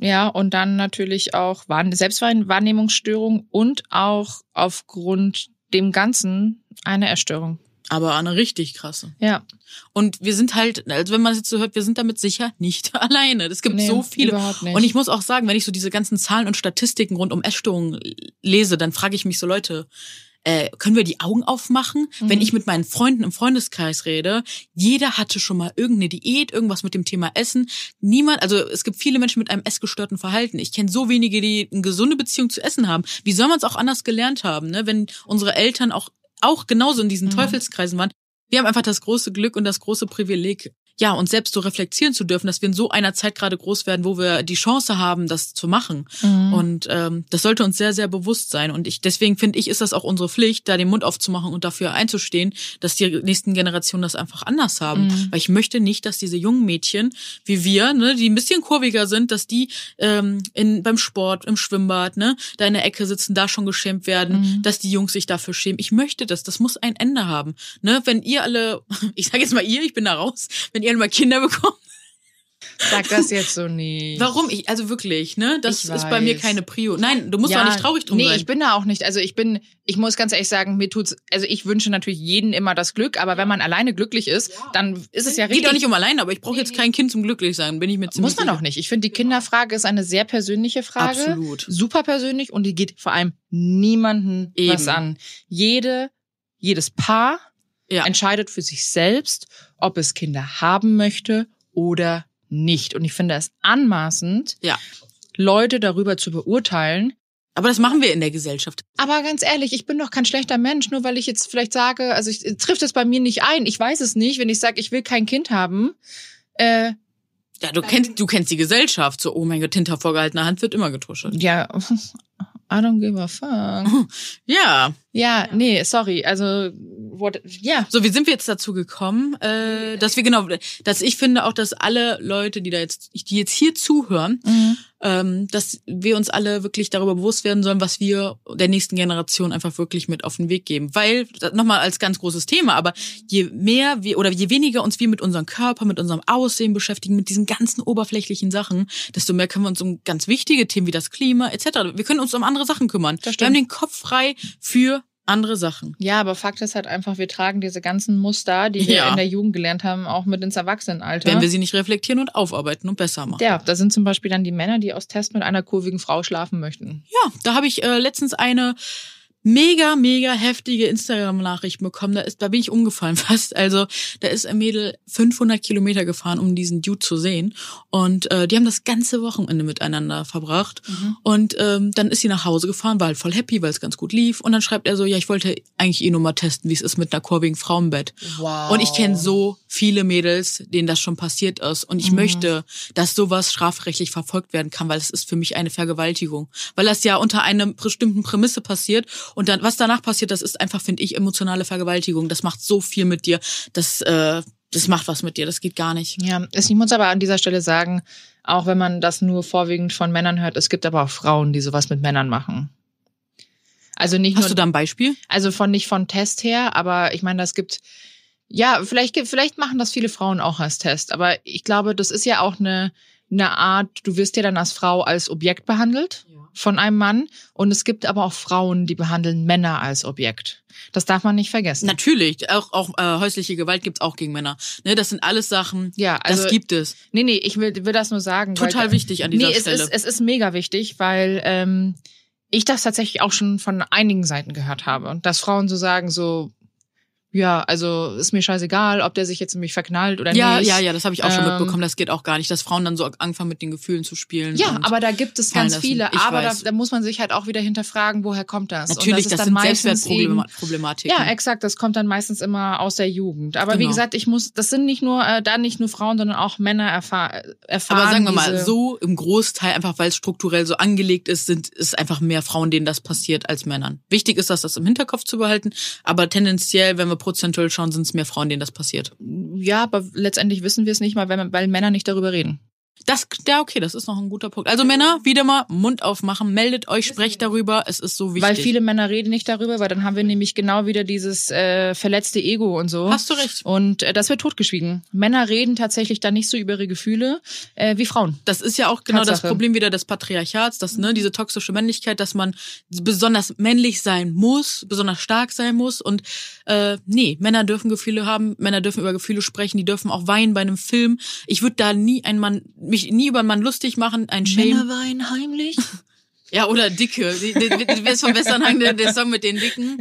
S2: Ja, und dann natürlich auch Wahrn- Selbstwahrnehmungsstörung und auch aufgrund dem Ganzen eine Erstörung.
S3: Aber eine richtig krasse.
S2: Ja.
S3: Und wir sind halt, also wenn man es jetzt so hört, wir sind damit sicher <laughs> nicht <laughs> alleine. Es gibt
S2: Nee,
S3: so viele.
S2: überhaupt nicht.
S3: Und ich muss auch sagen, wenn ich so diese ganzen Zahlen und Statistiken rund um Essstörungen lese, dann frage ich mich so, Leute, äh, können wir die Augen aufmachen?
S2: Mhm.
S3: Wenn ich mit meinen Freunden im Freundeskreis rede, jeder hatte schon mal irgendeine Diät, irgendwas mit dem Thema Essen. Niemand, also es gibt viele Menschen mit einem essgestörten Verhalten. Ich kenne so wenige, die eine gesunde Beziehung zu Essen haben. Wie soll man es auch anders gelernt haben, ne? wenn unsere Eltern auch, auch genauso in diesen
S2: Mhm.
S3: Teufelskreisen waren? Wir haben einfach das große Glück und das große Privileg, ja, uns selbst so reflektieren zu dürfen, dass wir in so einer Zeit gerade groß werden, wo wir die Chance haben, das zu machen. Mhm. Und ähm, das sollte uns sehr, sehr bewusst sein. Und ich deswegen finde ich, ist das auch unsere Pflicht, da den Mund aufzumachen und dafür einzustehen, dass die nächsten Generationen das einfach anders haben. Mhm. Weil ich möchte nicht, dass diese jungen Mädchen wie wir, ne, die ein bisschen kurviger sind, dass die ähm, in beim Sport, im Schwimmbad, ne, da in der Ecke sitzen, da schon geschämt werden, mhm. dass die Jungs sich dafür schämen. Ich möchte das. Das muss ein Ende haben. Ne, wenn ihr alle, <laughs> ich sage jetzt mal ihr, ich bin da raus, wenn ihr mal Kinder bekommt,
S2: Sag das jetzt so nicht.
S3: Warum? Ich, also wirklich, ne? Das ich ist weiß. bei mir keine Prio. Nein, du musst ja, auch nicht traurig drum
S2: nee,
S3: sein.
S2: Nee, ich bin da auch nicht. Also ich bin, ich muss ganz ehrlich sagen, mir tut's, also ich wünsche natürlich jeden immer das Glück, aber wenn man alleine glücklich ist, dann ist es ja richtig.
S3: Geht doch nicht um alleine, aber ich brauche jetzt kein Kind zum glücklich sein, bin ich mir ziemlich
S2: Muss man auch nicht. Ich finde, die Kinderfrage ist eine sehr persönliche Frage.
S3: Absolut.
S2: Super persönlich und die geht vor allem niemanden Eben. was an. Jede, jedes Paar ja. entscheidet für sich selbst, ob es Kinder haben möchte oder nicht. Und ich finde es anmaßend,
S3: ja.
S2: Leute darüber zu beurteilen.
S3: Aber das machen wir in der Gesellschaft.
S2: Aber ganz ehrlich, ich bin doch kein schlechter Mensch, nur weil ich jetzt vielleicht sage, also ich, trifft es bei mir nicht ein. Ich weiß es nicht, wenn ich sage, ich will kein Kind haben. Äh,
S3: ja, du kennst, du kennst die Gesellschaft. So, oh mein Gott, hinter vorgehaltener Hand wird immer getuschelt.
S2: Ja, <laughs> I don't give a fuck. <laughs>
S3: Ja.
S2: Ja, nee, sorry. Also, what, ja.
S3: So, wie sind wir jetzt dazu gekommen, äh, dass wir genau, dass ich finde auch, dass alle Leute, die da jetzt, die jetzt hier zuhören, mhm. ähm, dass wir uns alle wirklich darüber bewusst werden sollen, was wir der nächsten Generation einfach wirklich mit auf den Weg geben. Weil, nochmal als ganz großes Thema, aber je mehr wir oder je weniger uns wir mit unserem Körper, mit unserem Aussehen beschäftigen, mit diesen ganzen oberflächlichen Sachen, desto mehr können wir uns um ganz wichtige Themen wie das Klima etc. Wir können uns um andere Sachen kümmern. Wir haben den Kopf frei für andere Sachen.
S2: Ja, aber Fakt ist halt einfach, wir tragen diese ganzen Muster, die wir ja. in der Jugend gelernt haben, auch mit ins Erwachsenenalter.
S3: Wenn wir sie nicht reflektieren und aufarbeiten und besser machen.
S2: Ja, da sind zum Beispiel dann die Männer, die aus Test mit einer kurvigen Frau schlafen möchten.
S3: Ja, da habe ich äh, letztens eine mega, mega heftige Instagram-Nachrichten bekommen. Da ist, da bin ich umgefallen <laughs> fast. Also da ist ein Mädel 500 Kilometer gefahren, um diesen Dude zu sehen. Und äh, die haben das ganze Wochenende miteinander verbracht. Mhm. Und ähm, dann ist sie nach Hause gefahren, war halt voll happy, weil es ganz gut lief. Und dann schreibt er so, ja, ich wollte eigentlich eh nur mal testen, wie es ist mit einer kurvigen Frau im Bett.
S2: Wow.
S3: Und ich kenne so viele Mädels, denen das schon passiert ist. Und ich mhm. möchte, dass sowas strafrechtlich verfolgt werden kann, weil es ist für mich eine Vergewaltigung. Weil das ja unter einer bestimmten Prämisse passiert und dann, was danach passiert, das ist einfach, finde ich, emotionale Vergewaltigung. Das macht so viel mit dir. Das, äh, das macht was mit dir. Das geht gar nicht.
S2: Ja, ich muss aber an dieser Stelle sagen, auch wenn man das nur vorwiegend von Männern hört, es gibt aber auch Frauen, die sowas mit Männern machen. Also nicht
S3: Hast
S2: nur,
S3: du da ein Beispiel?
S2: Also von nicht von Test her, aber ich meine, das gibt ja vielleicht vielleicht machen das viele Frauen auch als Test, aber ich glaube, das ist ja auch eine eine Art. Du wirst ja dann als Frau als Objekt behandelt. Ja von einem Mann. Und es gibt aber auch Frauen, die behandeln Männer als Objekt. Das darf man nicht vergessen.
S3: Natürlich, auch, auch äh, häusliche Gewalt gibt's auch gegen Männer. Ne, das sind alles Sachen, ja, also, das gibt es.
S2: Nee, nee, ich will, will das nur sagen.
S3: Total weil, wichtig an dieser
S2: nee,
S3: Stelle.
S2: Es ist, es ist mega wichtig, weil ähm, ich das tatsächlich auch schon von einigen Seiten gehört habe. Und dass Frauen so sagen, so, ja, also ist mir scheißegal, ob der sich jetzt in mich verknallt oder
S3: ja,
S2: nicht.
S3: Ja, ja, das habe ich auch schon ähm, mitbekommen. Das geht auch gar nicht, dass Frauen dann so anfangen mit den Gefühlen zu spielen.
S2: Ja, aber da gibt es ganz viele. Aber da, da, muss man sich halt auch wieder hinterfragen, woher kommt das?
S3: Natürlich, das, das sind Selbstwertproblematiken.
S2: Ja, exakt. Das kommt dann meistens immer aus der Jugend. Aber genau. wie gesagt, ich muss, das sind nicht nur äh, da nicht nur Frauen, sondern auch Männer erfahr erfahren.
S3: Aber sagen wir mal so im Großteil einfach, weil es strukturell so angelegt ist, sind ist einfach mehr Frauen, denen das passiert als Männern. Wichtig ist, das, das im Hinterkopf zu behalten. Aber tendenziell, wenn wir prozentuell schauen, sind es mehr Frauen, denen das passiert.
S2: Ja, aber letztendlich wissen wir es nicht mal, weil, weil Männer nicht darüber reden.
S3: Das, ja, okay, das ist noch ein guter Punkt. Also Männer, wieder mal Mund aufmachen, meldet euch, sprecht darüber, es ist so wichtig.
S2: Weil viele Männer reden nicht darüber, weil dann haben wir nämlich genau wieder dieses äh, verletzte Ego und so.
S3: Hast du recht.
S2: Und äh, das wird totgeschwiegen. Männer reden tatsächlich dann nicht so über ihre Gefühle äh, wie Frauen.
S3: Das ist ja auch genau Tatsache. das Problem wieder des Patriarchats, dass ne, diese toxische Männlichkeit, dass man besonders männlich sein muss, besonders stark sein muss und äh, nee, Männer dürfen Gefühle haben, Männer dürfen über Gefühle sprechen, die dürfen auch weinen bei einem Film. Ich würde da nie ein Mann mich nie über einen Mann lustig machen, ein Shame.
S2: Männer weinen heimlich?
S3: ja, oder Dicke. Du wirst von Westernhagen der, der Song mit den Dicken.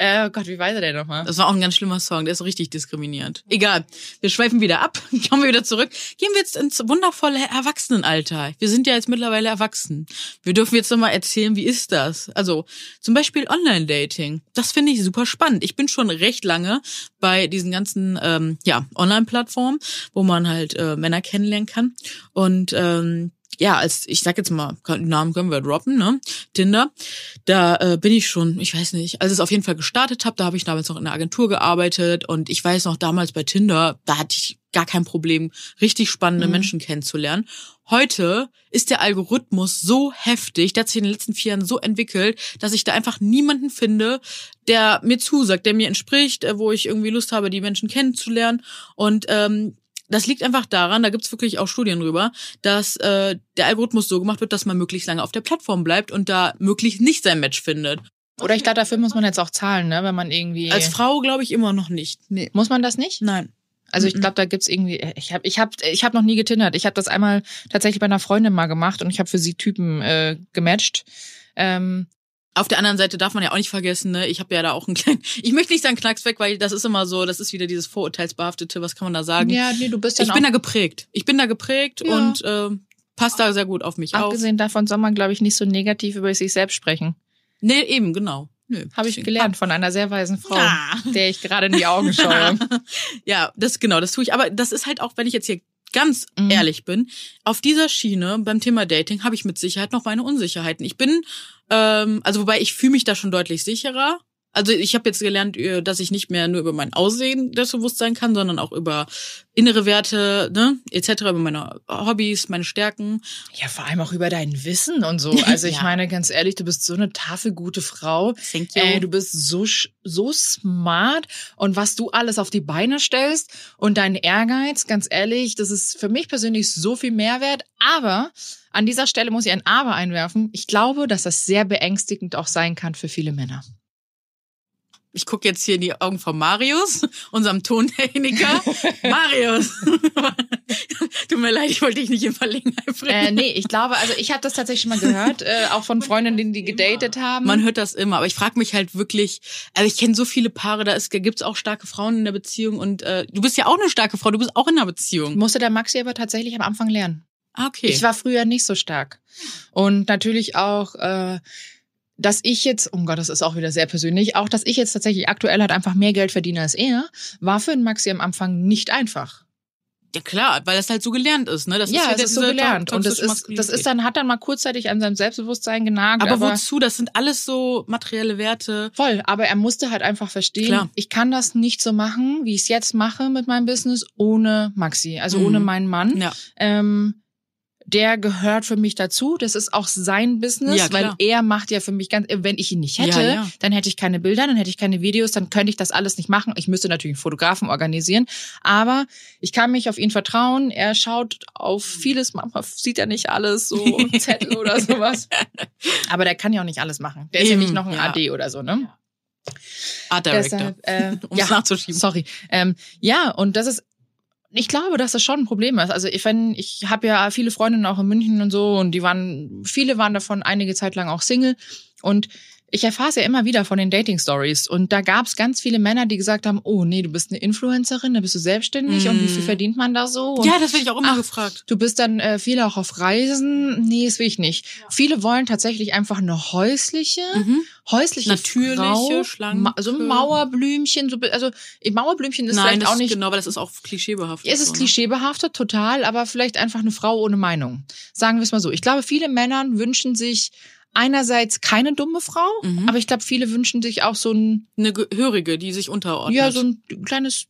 S2: Äh, Gott, wie weiß er denn nochmal?
S3: Das war auch ein ganz schlimmer Song, der ist so richtig diskriminierend. Egal, wir schweifen wieder ab, <laughs> kommen wir wieder zurück. Gehen wir jetzt ins wundervolle Erwachsenenalter. Wir sind ja jetzt mittlerweile erwachsen. Wir dürfen jetzt nochmal erzählen, wie ist das? Also zum Beispiel Online-Dating. Das finde ich super spannend. Ich bin schon recht lange bei diesen ganzen ähm, ja, Online-Plattformen, wo man halt äh, Männer kennenlernen kann. Und ähm, ja, als ich sag jetzt mal, den Namen können wir droppen, ne? Tinder. Da äh, bin ich schon, ich weiß nicht, als es auf jeden Fall gestartet habe, da habe ich damals noch in der Agentur gearbeitet und ich weiß noch damals bei Tinder, da hatte ich gar kein Problem, richtig spannende mhm. Menschen kennenzulernen. Heute ist der Algorithmus so heftig, der hat sich in den letzten vier Jahren so entwickelt, dass ich da einfach niemanden finde, der mir zusagt, der mir entspricht, äh, wo ich irgendwie Lust habe, die Menschen kennenzulernen. Und ähm, das liegt einfach daran, da gibt's wirklich auch Studien drüber, dass äh, der Algorithmus so gemacht wird, dass man möglichst lange auf der Plattform bleibt und da möglichst nicht sein Match findet.
S2: Oder ich glaube, dafür muss man jetzt auch zahlen, ne? wenn man irgendwie.
S3: Als Frau glaube ich immer noch nicht.
S2: Nee. Muss man das nicht?
S3: Nein.
S2: Also ich glaube, da gibt's irgendwie. Ich habe, ich habe, ich habe noch nie getindert. Ich habe das einmal tatsächlich bei einer Freundin mal gemacht und ich habe für sie Typen äh, gematcht. Ähm,
S3: auf der anderen Seite darf man ja auch nicht vergessen, ne? Ich habe ja da auch einen kleinen. <laughs> Ich möchte nicht sagen Knacks weg, weil das ist immer so, das ist wieder dieses Vorurteilsbehaftete, was kann man da sagen?
S2: Ja, nee, du bist ja.
S3: Ich bin da geprägt. Ich bin da geprägt ja. und äh, passt da sehr gut auf mich
S2: Abgesehen auf. Abgesehen davon soll man, glaube ich, nicht so negativ über sich selbst sprechen.
S3: Nee, eben, genau.
S2: Habe ich gelernt von einer sehr weisen Frau, ah. der ich gerade in die Augen <laughs> schaue.
S3: ja, das genau, das tue ich. Aber das ist halt auch, wenn ich jetzt hier ganz mhm. ehrlich bin, auf dieser Schiene beim Thema Dating habe ich mit Sicherheit noch meine Unsicherheiten. Ich bin, ähm, also wobei ich fühle mich da schon deutlich sicherer. Also ich habe jetzt gelernt, äh, dass ich nicht mehr nur über mein Aussehen das bewusst sein kann, sondern auch über innere Werte, ne, etc., über meine Hobbys, meine Stärken.
S2: Ja, vor allem auch über dein Wissen und so. <laughs> Also ich ja. meine, ganz ehrlich, du bist so eine tafelgute Frau.
S3: Thank you. Ey,
S2: du bist so so smart und was du alles auf die Beine stellst und dein Ehrgeiz, ganz ehrlich, das ist für mich persönlich so viel Mehrwert. Aber an dieser Stelle muss ich ein Aber einwerfen. Ich glaube, dass das sehr beängstigend auch sein kann für viele Männer
S3: ich gucke jetzt hier in die Augen von Marius, <laughs> unserem Tontechniker. <laughs> Marius! <laughs> Tut mir leid, ich wollte dich nicht in Verlegenheit bringen.
S2: Äh, nee, ich glaube, also ich habe das tatsächlich schon mal gehört, äh, auch von Freundinnen, die gedatet haben.
S3: Man hört das immer, aber ich frage mich halt wirklich, also ich kenne so viele Paare, da ist, gibt's auch starke Frauen in der Beziehung und äh, du bist ja auch eine starke Frau, du bist auch in einer Beziehung.
S2: Musste der Maxi aber tatsächlich am Anfang lernen.
S3: Ah, okay.
S2: Ich war früher nicht so stark. Und natürlich auch... Äh, dass ich jetzt, oh Gott, das ist auch wieder sehr persönlich, auch dass ich jetzt tatsächlich aktuell halt einfach mehr Geld verdiene als er, war für den Maxi am Anfang nicht einfach.
S3: Ja klar, weil das halt so gelernt ist, ne? Das
S2: ja,
S3: ist
S2: halt es ist so gelernt und das ist, das ist dann hat dann mal kurzzeitig an seinem Selbstbewusstsein genagt.
S3: Aber, aber wozu? Das sind alles so materielle Werte.
S2: Voll, aber er musste halt einfach verstehen, klar. ich kann das nicht so machen, wie ich es jetzt mache mit meinem Business, ohne Maxi, also mhm. ohne meinen Mann.
S3: Ja.
S2: Ähm, der gehört für mich dazu. Das ist auch sein Business, ja, weil er macht ja für mich ganz, wenn ich ihn nicht hätte, ja, ja. dann hätte ich keine Bilder, dann hätte ich keine Videos, dann könnte ich das alles nicht machen. Ich müsste natürlich einen Fotografen organisieren, aber ich kann mich auf ihn vertrauen. Er schaut auf vieles, manchmal sieht er nicht alles, so <laughs> Zettel oder sowas. Aber der kann ja auch nicht alles machen. Der ist ja nicht noch ein AD oder so, ne?
S3: Art Director. Deshalb, äh, <laughs> um ja, nachzuschieben.
S2: Sorry. Ähm, ja, und das ist ich glaube, dass das schon ein Problem ist. Also ich, wenn, ich habe ja viele Freundinnen auch in München und so und die waren, viele waren davon einige Zeit lang auch Single und ich erfahre es ja immer wieder von den Dating-Stories. Und da gab es ganz viele Männer, die gesagt haben, oh nee, du bist eine Influencerin, da bist du selbstständig mm. und wie viel mhm. verdient man da so? Und,
S3: ja, das werde ich auch immer ach, gefragt.
S2: Du bist dann äh, viele auch auf Reisen. Nee, das will ich nicht. Ja. Viele wollen tatsächlich einfach eine häusliche, mhm. häusliche
S3: Natürliche,
S2: Frau,
S3: schlanke.
S2: Ma so ein Mauerblümchen. So, also Mauerblümchen ist
S3: Nein,
S2: vielleicht auch nicht...
S3: genau, aber das ist auch klischeebehaftet.
S2: Es ist so, ne? klischeebehaftet, total, aber vielleicht einfach eine Frau ohne Meinung. Sagen wir es mal so. Ich glaube, viele Männer wünschen sich einerseits keine dumme Frau, mhm. aber ich glaube, viele wünschen sich auch so ein
S3: eine Gehörige, die sich unterordnet.
S2: Ja, so ein kleines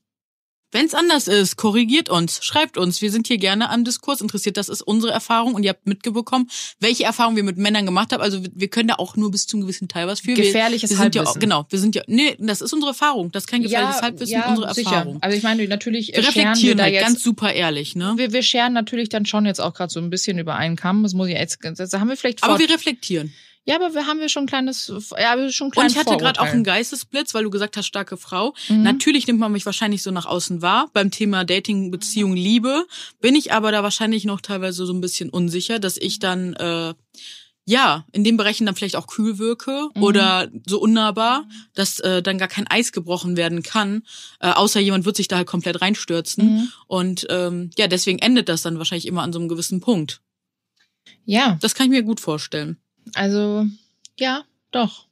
S3: wenn es anders ist, korrigiert uns, schreibt uns. Wir sind hier gerne am Diskurs interessiert. Das ist unsere Erfahrung und ihr habt mitbekommen, welche Erfahrungen wir mit Männern gemacht haben. Also wir können da auch nur bis zu einem gewissen Teil was für.
S2: Gefährliches
S3: wir, wir Halbwissen. Ja, genau, wir sind ja, nee, das ist unsere Erfahrung. Das ist kein gefährliches ja, Halbwissen, ja, unsere
S2: sicher.
S3: Erfahrung.
S2: Also ich meine, natürlich
S3: wir reflektieren wir halt jetzt, ganz super ehrlich, ne?
S2: Wir, wir scheren natürlich dann schon jetzt auch gerade so ein bisschen über einen Kamm. Das muss ich jetzt, das haben wir vielleicht.
S3: Aber wir reflektieren.
S2: Ja, aber wir haben wir schon ein kleines, ja, schon ein Und
S3: ich hatte gerade auch einen Geistesblitz, weil du gesagt hast, starke Frau. Mhm. Natürlich nimmt man mich wahrscheinlich so nach außen wahr. Beim Thema Dating, Beziehung, Liebe bin ich aber da wahrscheinlich noch teilweise so ein bisschen unsicher, dass ich dann äh, ja, in den Bereichen dann vielleicht auch kühl wirke
S2: Mhm.
S3: oder so unnahbar, dass äh, dann gar kein Eis gebrochen werden kann, äh, außer jemand wird sich da halt komplett reinstürzen.
S2: Mhm.
S3: Und ähm, ja, deswegen endet das dann wahrscheinlich immer an so einem gewissen Punkt.
S2: Ja,
S3: Das kann ich mir gut vorstellen.
S2: Also ja, doch.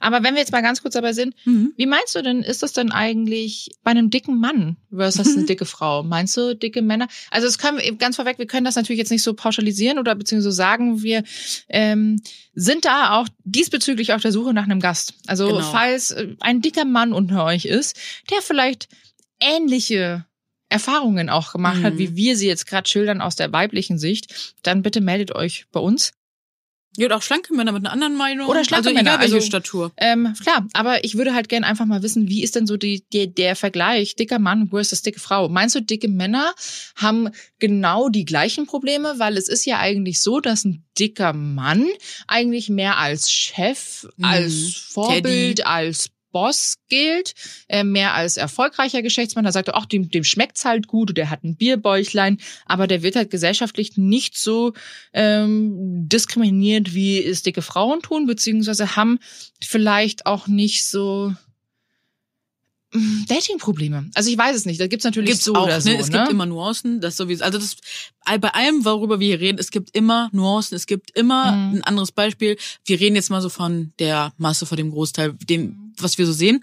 S2: Aber wenn wir jetzt mal ganz kurz dabei sind,
S3: Mhm.
S2: wie meinst du denn, ist das denn eigentlich bei einem dicken Mann versus eine dicke Frau? Meinst du dicke Männer? Also es können wir ganz vorweg, wir können das natürlich jetzt nicht so pauschalisieren oder beziehungsweise sagen, wir ähm, sind da auch diesbezüglich auf der Suche nach einem Gast. Also
S3: Genau.
S2: falls äh, ein dicker Mann unter euch ist, der vielleicht ähnliche Erfahrungen auch gemacht hat,
S3: Mhm.
S2: wie wir sie jetzt gerade schildern aus der weiblichen Sicht, dann bitte meldet euch bei uns.
S3: Ja, und auch schlanke Männer mit einer anderen Meinung.
S2: Oder schlanke
S3: also
S2: Männer,
S3: Egal welche
S2: also-
S3: Statur.
S2: Ähm, klar, aber ich würde halt gern einfach mal wissen, wie ist denn so die, der, der Vergleich dicker Mann versus dicke Frau? Meinst du, dicke Männer haben genau die gleichen Probleme? Weil es ist ja eigentlich so, dass ein dicker Mann eigentlich mehr als Chef,
S3: Mhm.
S2: als Vorbild,
S3: Teddy.
S2: als Boss gilt, äh, mehr als erfolgreicher Geschäftsmann. Da sagt er, ach, dem, dem schmeckt's halt gut, der hat ein Bierbäuchlein, aber der wird halt gesellschaftlich nicht so ähm, diskriminiert, wie es dicke Frauen tun, beziehungsweise haben vielleicht auch nicht so mm, Dating-Probleme. Also ich weiß es nicht. Da gibt's natürlich
S3: Gibt's
S2: so
S3: auch,
S2: oder so.
S3: ne? Es
S2: ne?
S3: gibt immer Nuancen, das sowieso. Also das bei allem, worüber wir hier reden, es gibt immer Nuancen, es gibt immer
S2: Mhm.
S3: ein anderes Beispiel. Wir reden jetzt mal so von der Masse, von dem Großteil, dem, was wir so sehen.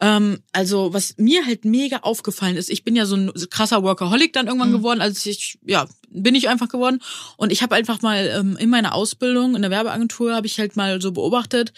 S3: Ähm, also was mir halt mega aufgefallen ist, ich bin ja so ein krasser Workaholic dann irgendwann
S2: Mhm.
S3: geworden, als ich, ja, bin ich einfach geworden. Und ich habe einfach mal ähm, in meiner Ausbildung in der Werbeagentur habe ich halt mal so beobachtet,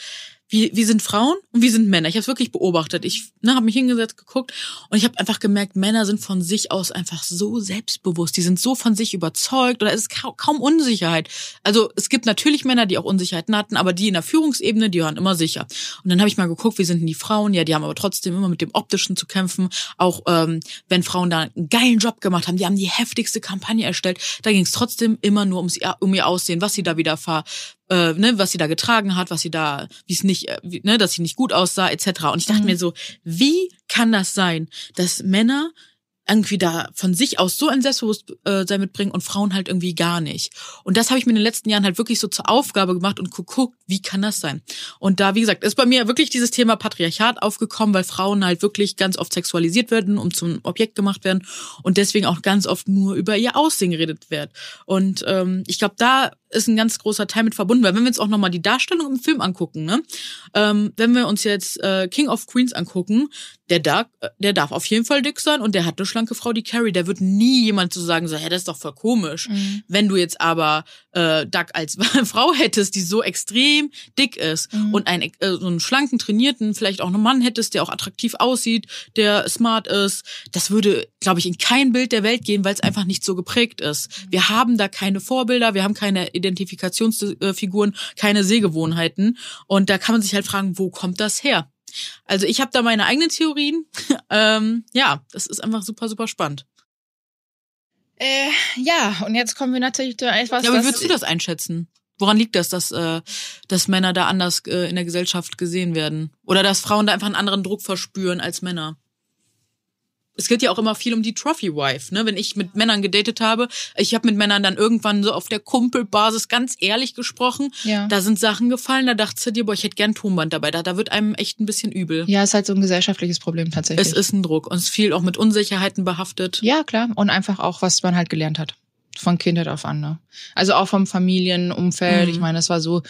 S3: wie, wie sind Frauen und wie sind Männer. Ich habe wirklich beobachtet. Ich ne, habe mich hingesetzt, geguckt und ich habe einfach gemerkt, Männer sind von sich aus einfach so selbstbewusst. Die sind so von sich überzeugt oder es ist kaum, Unsicherheit. Also es gibt natürlich Männer, die auch Unsicherheiten hatten, aber die in der Führungsebene, die waren immer sicher. Und dann habe ich mal geguckt, wie sind denn die Frauen? Ja, die haben aber trotzdem immer mit dem Optischen zu kämpfen. Auch ähm, wenn Frauen da einen geilen Job gemacht haben, die haben die heftigste Kampagne erstellt. Da ging es trotzdem immer nur ums, um ihr Aussehen, was sie da wieder äh, ne, was sie da getragen hat, was sie da, wie es nicht, äh, wie, ne, dass sie nicht gut aussah, etc. Und ich dachte
S2: Mhm.
S3: mir so, wie kann das sein, dass Männer irgendwie da von sich aus so ein Selbstbewusstsein mitbringen und Frauen halt irgendwie gar nicht. Und das habe ich mir in den letzten Jahren halt wirklich so zur Aufgabe gemacht und geguckt, wie kann das sein? Und da, wie gesagt, ist bei mir wirklich dieses Thema Patriarchat aufgekommen, weil Frauen halt wirklich ganz oft sexualisiert werden, um zum Objekt gemacht werden und deswegen auch ganz oft nur über ihr Aussehen geredet wird. Und ähm, ich glaube, da ist ein ganz großer Teil mit verbunden, weil wenn wir uns auch nochmal die Darstellung im Film angucken, ne, ähm, wenn wir uns jetzt äh, King of Queens angucken, der darf, der darf auf jeden Fall dick sein und der hat eine schlanke Frau, die Carrie. Der wird nie jemand zu sagen, so, ja, das ist doch voll komisch.
S2: Mhm.
S3: Wenn du jetzt aber äh, Doug als <laughs> Frau hättest, die so extrem dick ist
S2: Mhm.
S3: und einen, äh, so einen schlanken, trainierten, vielleicht auch einen Mann hättest, der auch attraktiv aussieht, der smart ist, das würde, glaube ich, in kein Bild der Welt gehen, weil es einfach nicht so geprägt ist. Wir haben da keine Vorbilder, wir haben keine Identifikationsfiguren, keine Sehgewohnheiten und da kann man sich halt fragen, wo kommt das her? Also ich habe da meine eigenen Theorien. <laughs> ähm, ja, das ist einfach super, super spannend.
S2: Äh, ja, und jetzt kommen wir natürlich zu etwas,
S3: Ja, aber wie würdest du das einschätzen? Woran liegt das, dass, äh, dass Männer da anders äh, in der Gesellschaft gesehen werden? Oder dass Frauen da einfach einen anderen Druck verspüren als Männer? Es geht ja auch immer viel um die Trophy Wife, ne? Wenn ich mit Männern gedatet habe, ich habe mit Männern dann irgendwann so auf der Kumpelbasis ganz ehrlich gesprochen.
S2: Ja.
S3: Da sind Sachen gefallen, da dachte du dir, boah, ich hätte gern Tonband dabei. Da, da wird einem echt ein bisschen übel.
S2: Ja, ist halt so ein gesellschaftliches Problem tatsächlich.
S3: Es ist ein Druck und es ist viel auch mit Unsicherheiten behaftet.
S2: Ja, klar. Und einfach auch, was man halt gelernt hat. Von Kindheit auf an. Ne? Also auch vom Familienumfeld.
S3: Mhm.
S2: Ich meine, es war so,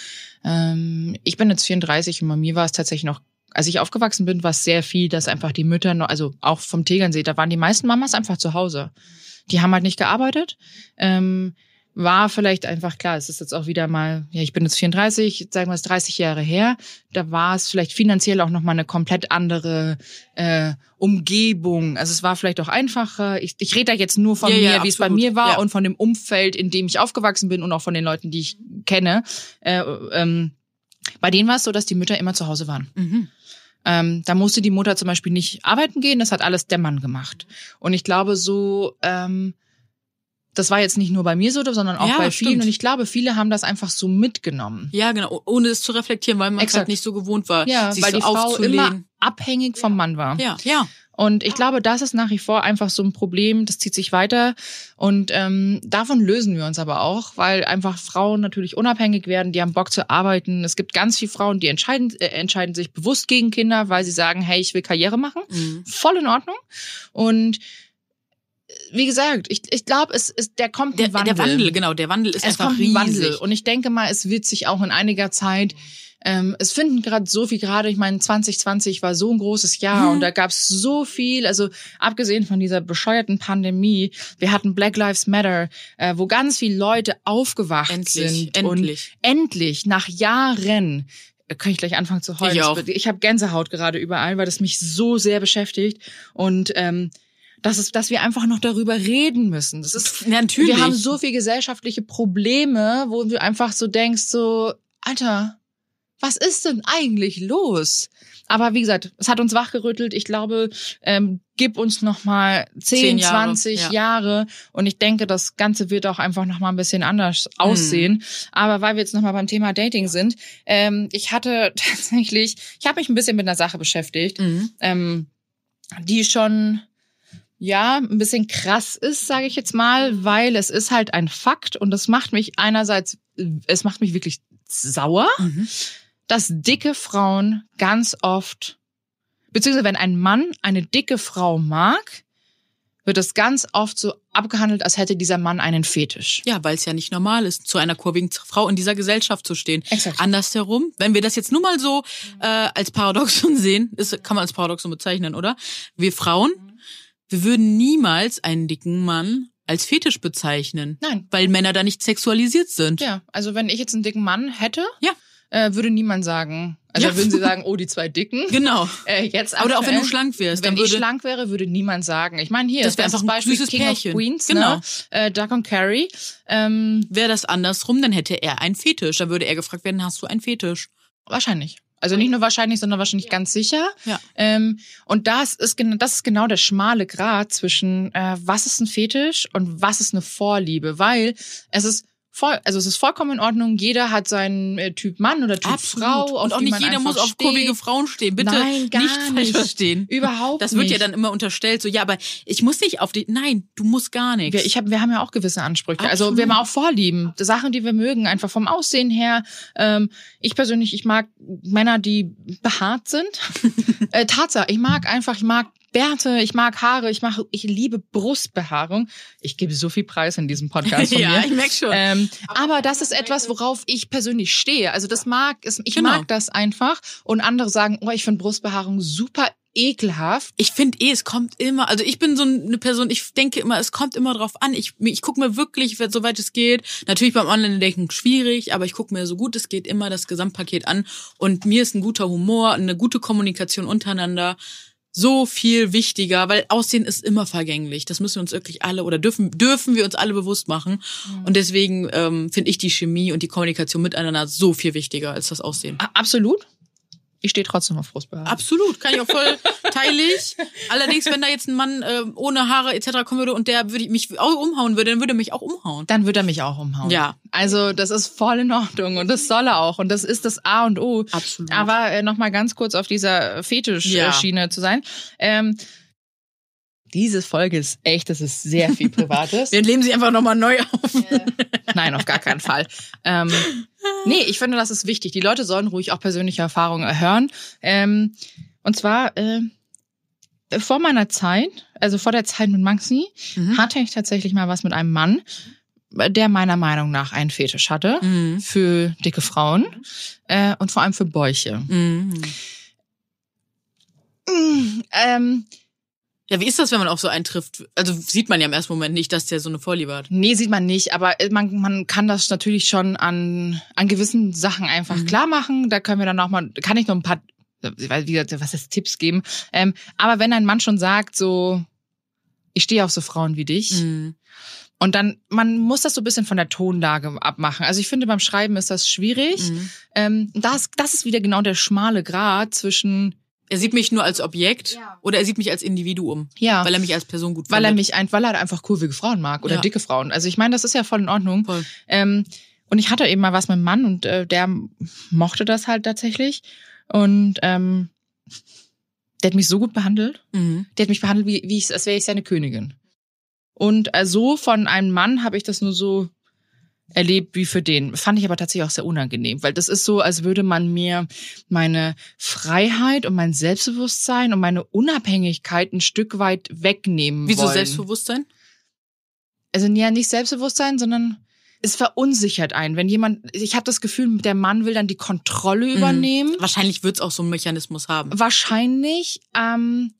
S2: ähm, ich bin jetzt 34 und bei mir war es tatsächlich noch, als ich aufgewachsen bin, war es sehr viel, dass einfach die Mütter noch, also auch vom Tegernsee, da waren die meisten Mamas einfach zu Hause. Die haben halt nicht gearbeitet. Ähm, war vielleicht einfach klar, es ist jetzt auch wieder mal, ja, ich bin jetzt 34, sagen wir es 30 Jahre her, da war es vielleicht finanziell auch nochmal eine komplett andere äh, Umgebung. Also es war vielleicht auch einfacher. Ich, ich rede da jetzt nur von
S3: Ja,
S2: mir,
S3: ja,
S2: wie es bei mir war
S3: Ja.
S2: und von dem Umfeld, in dem ich aufgewachsen bin und auch von den Leuten, die ich kenne. Äh, ähm, bei denen war es so, dass die Mütter immer zu Hause waren.
S3: Mhm.
S2: Ähm, da musste die Mutter zum Beispiel nicht arbeiten gehen, das hat alles der Mann gemacht. Und ich glaube, so, ähm, das war jetzt nicht nur bei mir so, sondern auch
S3: Ja,
S2: bei vielen.
S3: stimmt.
S2: Und ich glaube, viele haben das einfach so mitgenommen.
S3: Ja, genau, ohne es zu reflektieren, weil man es
S2: Exakt.
S3: halt nicht so gewohnt war,
S2: Ja, weil
S3: so
S2: die Frau immer abhängig vom Mann war.
S3: Ja, ja.
S2: Und ich glaube, das ist nach wie vor einfach so ein Problem, das zieht sich weiter. Und ähm, davon lösen wir uns aber auch, weil einfach Frauen natürlich unabhängig werden, die haben Bock zu arbeiten. Es gibt ganz viele Frauen, die entscheiden, äh, entscheiden sich bewusst gegen Kinder, weil sie sagen, hey, ich will Karriere machen.
S3: Mhm.
S2: Voll in Ordnung. Und wie gesagt, ich, ich glaube, es ist, der kommt
S3: Der,
S2: ein Wandel.
S3: der Wandel, genau, der Wandel ist
S2: Es
S3: einfach
S2: kommt ein
S3: riesig.
S2: Wandel. Und ich denke mal, es wird sich auch in einiger Zeit ähm, es finden gerade so viel gerade, ich meine, 2020 war so ein großes Jahr
S3: Mhm.
S2: und da gab es so viel, also abgesehen von dieser bescheuerten Pandemie, wir hatten Black Lives Matter, äh, wo ganz viele Leute aufgewacht
S3: Endlich,
S2: sind
S3: endlich.
S2: und endlich nach Jahren äh, kann ich gleich anfangen zu heulen.
S3: Ich auch.
S2: Ich habe Gänsehaut gerade überall, weil das mich so sehr beschäftigt und ähm, das ist, dass wir einfach noch darüber reden müssen. Das ist
S3: Ja, natürlich.
S2: wir haben so viel gesellschaftliche Probleme, wo du einfach so denkst, so, Alter, was ist denn eigentlich los? Aber wie gesagt, es hat uns wachgerüttelt. Ich glaube, ähm, gib uns noch mal 10,
S3: Zehn Jahre,
S2: 20
S3: ja.
S2: Jahre und ich denke, das Ganze wird auch einfach noch mal ein bisschen anders
S3: Mhm.
S2: aussehen. Aber weil wir jetzt noch mal beim Thema Dating sind, ähm, ich hatte <laughs> tatsächlich, ich habe mich ein bisschen mit einer Sache beschäftigt,
S3: Mhm.
S2: ähm, die schon ja ein bisschen krass ist, sage ich jetzt mal, weil es ist halt ein Fakt und das macht mich einerseits, es macht mich wirklich sauer,
S3: Mhm.
S2: dass dicke Frauen ganz oft, beziehungsweise wenn ein Mann eine dicke Frau mag, wird es ganz oft so abgehandelt, als hätte dieser Mann einen Fetisch.
S3: Ja, weil es ja nicht normal ist, zu einer kurvigen Frau in dieser Gesellschaft zu stehen.
S2: Exakt.
S3: Andersherum, wenn wir das jetzt nur mal so äh, als Paradoxon sehen, ist, kann man als Paradoxon bezeichnen, oder? Wir Frauen, wir würden niemals einen dicken Mann als Fetisch bezeichnen,
S2: Nein.
S3: weil Männer da nicht sexualisiert sind.
S2: Ja, also wenn ich jetzt einen dicken Mann hätte,
S3: Ja.
S2: äh, würde niemand sagen, also
S3: Ja.
S2: würden sie <laughs> sagen, oh, die zwei Dicken.
S3: Genau.
S2: Äh, jetzt
S3: Oder auch wenn du schlank wärst,
S2: Wenn
S3: dann
S2: ich
S3: würde
S2: schlank wäre, würde niemand sagen. Ich meine, hier
S3: Das wär
S2: bestes
S3: einfach ein
S2: Beispiel
S3: süßes
S2: King
S3: Pärchen.
S2: of Queens,
S3: Genau.
S2: ne? Äh, Duck und Carrie. Ähm,
S3: wäre das andersrum, dann hätte er einen Fetisch. Dann würde er gefragt werden, hast du einen Fetisch?
S2: wahrscheinlich. Also nicht nur wahrscheinlich, sondern wahrscheinlich ganz sicher.
S3: Ja.
S2: Ähm, und das ist, das ist genau der schmale Grad zwischen, äh, was ist ein Fetisch und was ist eine Vorliebe. Weil es ist voll, also es ist vollkommen in Ordnung. Jeder hat seinen äh, Typ Mann oder Typ Frau. auf
S3: Und auch nicht jeder muss auf kurvige Frauen stehen. Bitte
S2: Nein, gar
S3: nicht falsch
S2: nicht.
S3: verstehen.
S2: Überhaupt
S3: Das wird
S2: nicht.
S3: ja dann immer unterstellt, so, ja, aber ich muss nicht auf die, nein, du musst gar nichts.
S2: Wir, ich hab, wir haben ja auch gewisse Ansprüche. Also
S3: Absolut.
S2: wir haben auch Vorlieben, Sachen, die wir mögen, einfach vom Aussehen her. Ähm, ich persönlich, ich mag Männer, die behaart sind. <laughs> äh, Tatsache, ich mag einfach, ich mag Bärte, ich mag Haare, ich mag, ich liebe Brustbehaarung. Ich gebe so viel Preis in diesem Podcast von <laughs>
S3: ja,
S2: mir.
S3: ich merk schon.
S2: Ähm, aber das ist etwas, worauf ich persönlich stehe. Also das mag, ich
S3: Genau.
S2: mag das einfach. Und andere sagen, oh, ich finde Brustbehaarung super ekelhaft.
S3: ich finde eh, es kommt immer, also ich bin so eine Person, ich denke immer, es kommt immer drauf an. Ich, ich gucke mir wirklich, soweit es geht, natürlich beim Online-Denken schwierig, aber ich gucke mir so gut es geht immer das Gesamtpaket an. Und mir ist ein guter Humor, eine gute Kommunikation untereinander so viel wichtiger, weil Aussehen ist immer vergänglich. Das müssen wir uns wirklich alle oder dürfen dürfen wir uns alle bewusst machen. Und deswegen ähm, finde ich die Chemie und die Kommunikation miteinander so viel wichtiger als das Aussehen.
S2: Absolut. Ich stehe trotzdem auf Brustbehaarung.
S3: Absolut, kann ich auch voll <laughs> teilig. Allerdings, wenn da jetzt ein Mann äh, ohne Haare etc. kommen würde und der würde mich auch umhauen würde, dann würde er mich auch umhauen.
S2: dann wird er mich auch umhauen.
S3: Ja.
S2: Also das ist voll in Ordnung und das soll er auch und das ist das A und O.
S3: Absolut.
S2: Aber äh, noch mal ganz kurz auf dieser Fetischschiene
S3: Ja.
S2: Zu sein. Ähm, diese Folge ist echt, das ist sehr viel <laughs> Privates.
S3: Wir leben sie einfach nochmal neu auf.
S2: Nein, auf gar keinen Fall. Ähm, nee, ich finde, das ist wichtig. Die Leute sollen ruhig auch persönliche Erfahrungen hören. Ähm, und zwar äh, vor meiner Zeit, also vor der Zeit mit Maxi,
S3: Mhm.
S2: hatte ich tatsächlich mal was mit einem Mann, der meiner Meinung nach einen Fetisch hatte
S3: Mhm.
S2: für dicke Frauen äh, und vor allem für Bäuche.
S3: Mhm.
S2: Mm, ähm,
S3: Ja, wie ist das, wenn man auf so einen trifft? Also sieht man ja im ersten Moment nicht, dass der so eine Vorliebe hat.
S2: nee, sieht man nicht, aber äh, man, man kann das natürlich schon an, an gewissen Sachen einfach
S3: Mhm.
S2: klar machen. Da können wir dann auch mal, kann ich noch ein paar, äh, wie gesagt, was ist Tipps geben. Ähm, aber wenn ein Mann schon sagt, so, ich stehe auf so Frauen wie dich,
S3: Mhm.
S2: und dann, man muss das so ein bisschen von der Tonlage abmachen. Also ich finde, beim Schreiben ist das schwierig.
S3: Mhm.
S2: Ähm, das, das ist wieder genau der schmale Grad zwischen,
S3: Er sieht mich nur als Objekt
S2: Ja.
S3: oder er sieht mich als Individuum,
S2: ja,
S3: weil er mich als Person gut
S2: weil er
S3: findet.
S2: mich ein, weil er einfach kurvige Frauen mag oder
S3: Ja.
S2: dicke Frauen. Also ich meine, das ist ja voll in Ordnung.
S3: Voll.
S2: Ähm, und ich hatte eben mal was mit einem Mann und äh, der mochte das halt tatsächlich. Und ähm, Der hat mich so gut behandelt.
S3: Mhm.
S2: Der hat mich behandelt, wie, wie ich, als wäre ich seine Königin. Und äh, so von einem Mann habe ich das nur so erlebt wie für den. Fand ich aber tatsächlich auch sehr unangenehm, weil das ist so, als würde man mir meine Freiheit und mein Selbstbewusstsein und meine Unabhängigkeit ein Stück weit wegnehmen
S3: Wieso
S2: wollen.
S3: Selbstbewusstsein?
S2: Also ja, nicht Selbstbewusstsein, sondern es verunsichert einen. Wenn jemand, ich habe das Gefühl, der Mann will dann die Kontrolle
S3: Mhm.
S2: übernehmen.
S3: Wahrscheinlich wird's auch so einen Mechanismus haben.
S2: Wahrscheinlich. Ähm,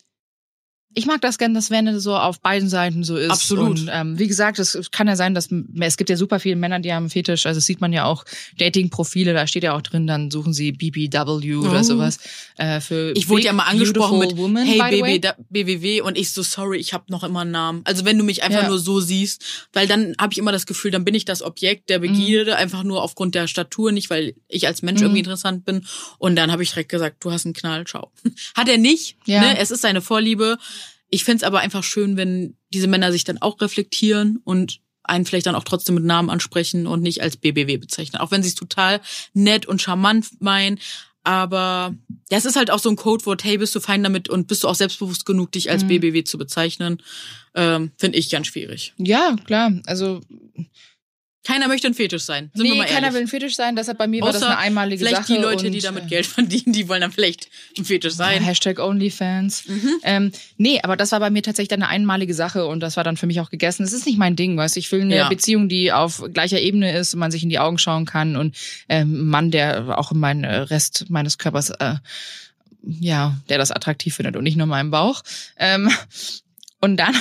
S2: ich mag das gerne, dass wenn es so auf beiden Seiten so ist.
S3: Absolut.
S2: Und ähm, wie gesagt, es kann ja sein, dass es gibt ja super viele Männer, die haben Fetisch. Also das sieht man ja auch Dating-Profile, da steht ja auch drin, dann suchen sie BBW oder
S3: Oh.
S2: sowas. Äh, für
S3: Ich wurde ja mal angesprochen mit
S2: Woman,
S3: Hey. BB, BWW und ich so sorry, ich habe noch immer einen Namen. Also wenn du mich einfach
S2: Ja.
S3: nur so siehst, weil dann habe ich immer das Gefühl, dann bin ich das Objekt der
S2: Mhm.
S3: Begierde einfach nur aufgrund der Statur, nicht weil ich als Mensch
S2: Mhm.
S3: irgendwie interessant bin. Und dann habe ich direkt gesagt, du hast einen Knall, ciao. <laughs> Hat er nicht.
S2: Ja.
S3: Ne? Es ist seine Vorliebe. Ich find's aber einfach schön, wenn diese Männer sich dann auch reflektieren und einen vielleicht dann auch trotzdem mit Namen ansprechen und nicht als BBW bezeichnen. Auch wenn sie es total nett und charmant meinen. Aber ja, es ist halt auch so ein Codewort, hey, bist du fein damit und bist du auch selbstbewusst genug, dich als
S2: Mhm.
S3: BBW zu bezeichnen? Ähm, Finde ich ganz schwierig.
S2: Ja, klar. Also
S3: Keiner möchte ein Fetisch sein. Sind wir
S2: nee, keiner will ein Fetisch sein. Deshalb bei mir war das
S3: Außer
S2: eine einmalige
S3: Vielleicht
S2: Sache.
S3: die Leute,
S2: und,
S3: die damit
S2: äh,
S3: Geld <laughs> verdienen, die wollen dann vielleicht ein Fetisch sein.
S2: Hashtag OnlyFans.
S3: Mhm.
S2: Ähm, nee, aber das war bei mir tatsächlich dann eine einmalige Sache und das war dann für mich auch gegessen. Es ist nicht mein Ding, weißt du. Ich will eine
S3: Ja.
S2: Beziehung, die auf gleicher Ebene ist und man sich in die Augen schauen kann und ähm, ein Mann, der auch in meinen äh, Rest meines Körpers, äh, ja, der das attraktiv findet und nicht nur meinen Bauch. Ähm, und dann,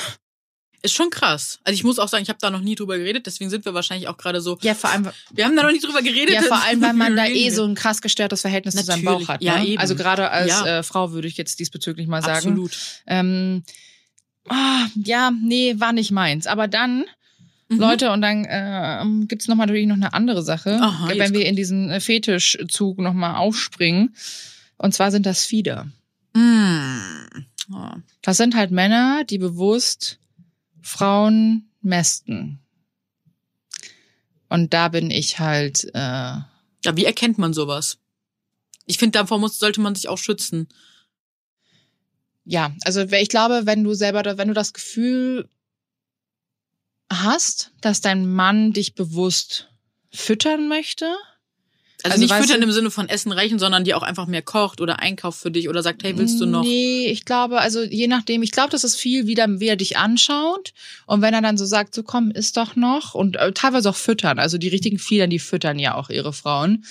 S3: Ist schon krass. Also ich muss auch sagen, ich habe da noch nie drüber geredet, deswegen sind wir wahrscheinlich auch gerade so.
S2: ja, vor allem,
S3: Wir haben da noch nie drüber geredet.
S2: ja, vor allem, weil man da eh so ein krass gestörtes Verhältnis zu seinem
S3: Natürlich.
S2: Bauch hat.
S3: Ja,
S2: ne?
S3: eben.
S2: Also gerade als
S3: Ja.
S2: äh, Frau würde ich jetzt diesbezüglich mal sagen.
S3: Absolut.
S2: Ähm, ah, ja, nee, war nicht meins. Aber dann,
S3: Mhm.
S2: Leute, und dann äh, gibt's noch mal natürlich noch eine andere Sache,
S3: Aha,
S2: wenn wir in diesen äh, Fetischzug noch mal aufspringen. Und zwar sind das Fieder.
S3: Mm. Oh.
S2: Das sind halt Männer, die bewusst Frauen mästen. Und da bin ich halt, äh,
S3: Ja, wie erkennt man sowas? Ich finde, davor muss, sollte man sich auch schützen.
S2: ja, also ich glaube, wenn du selber, wenn du das Gefühl hast, dass dein Mann dich bewusst füttern möchte,
S3: Also,
S2: Also,
S3: nicht füttern
S2: du-
S3: im Sinne von Essen reichen, sondern die auch einfach mehr kocht oder einkauft für dich oder sagt, hey, willst du noch?
S2: Nee, ich glaube, also je nachdem, ich glaube, das ist viel, wie, der, wie er dich anschaut. Und wenn er dann so sagt, so komm, isst doch noch. Und äh, teilweise auch füttern. Also die richtigen Fiedern, die füttern ja auch ihre Frauen.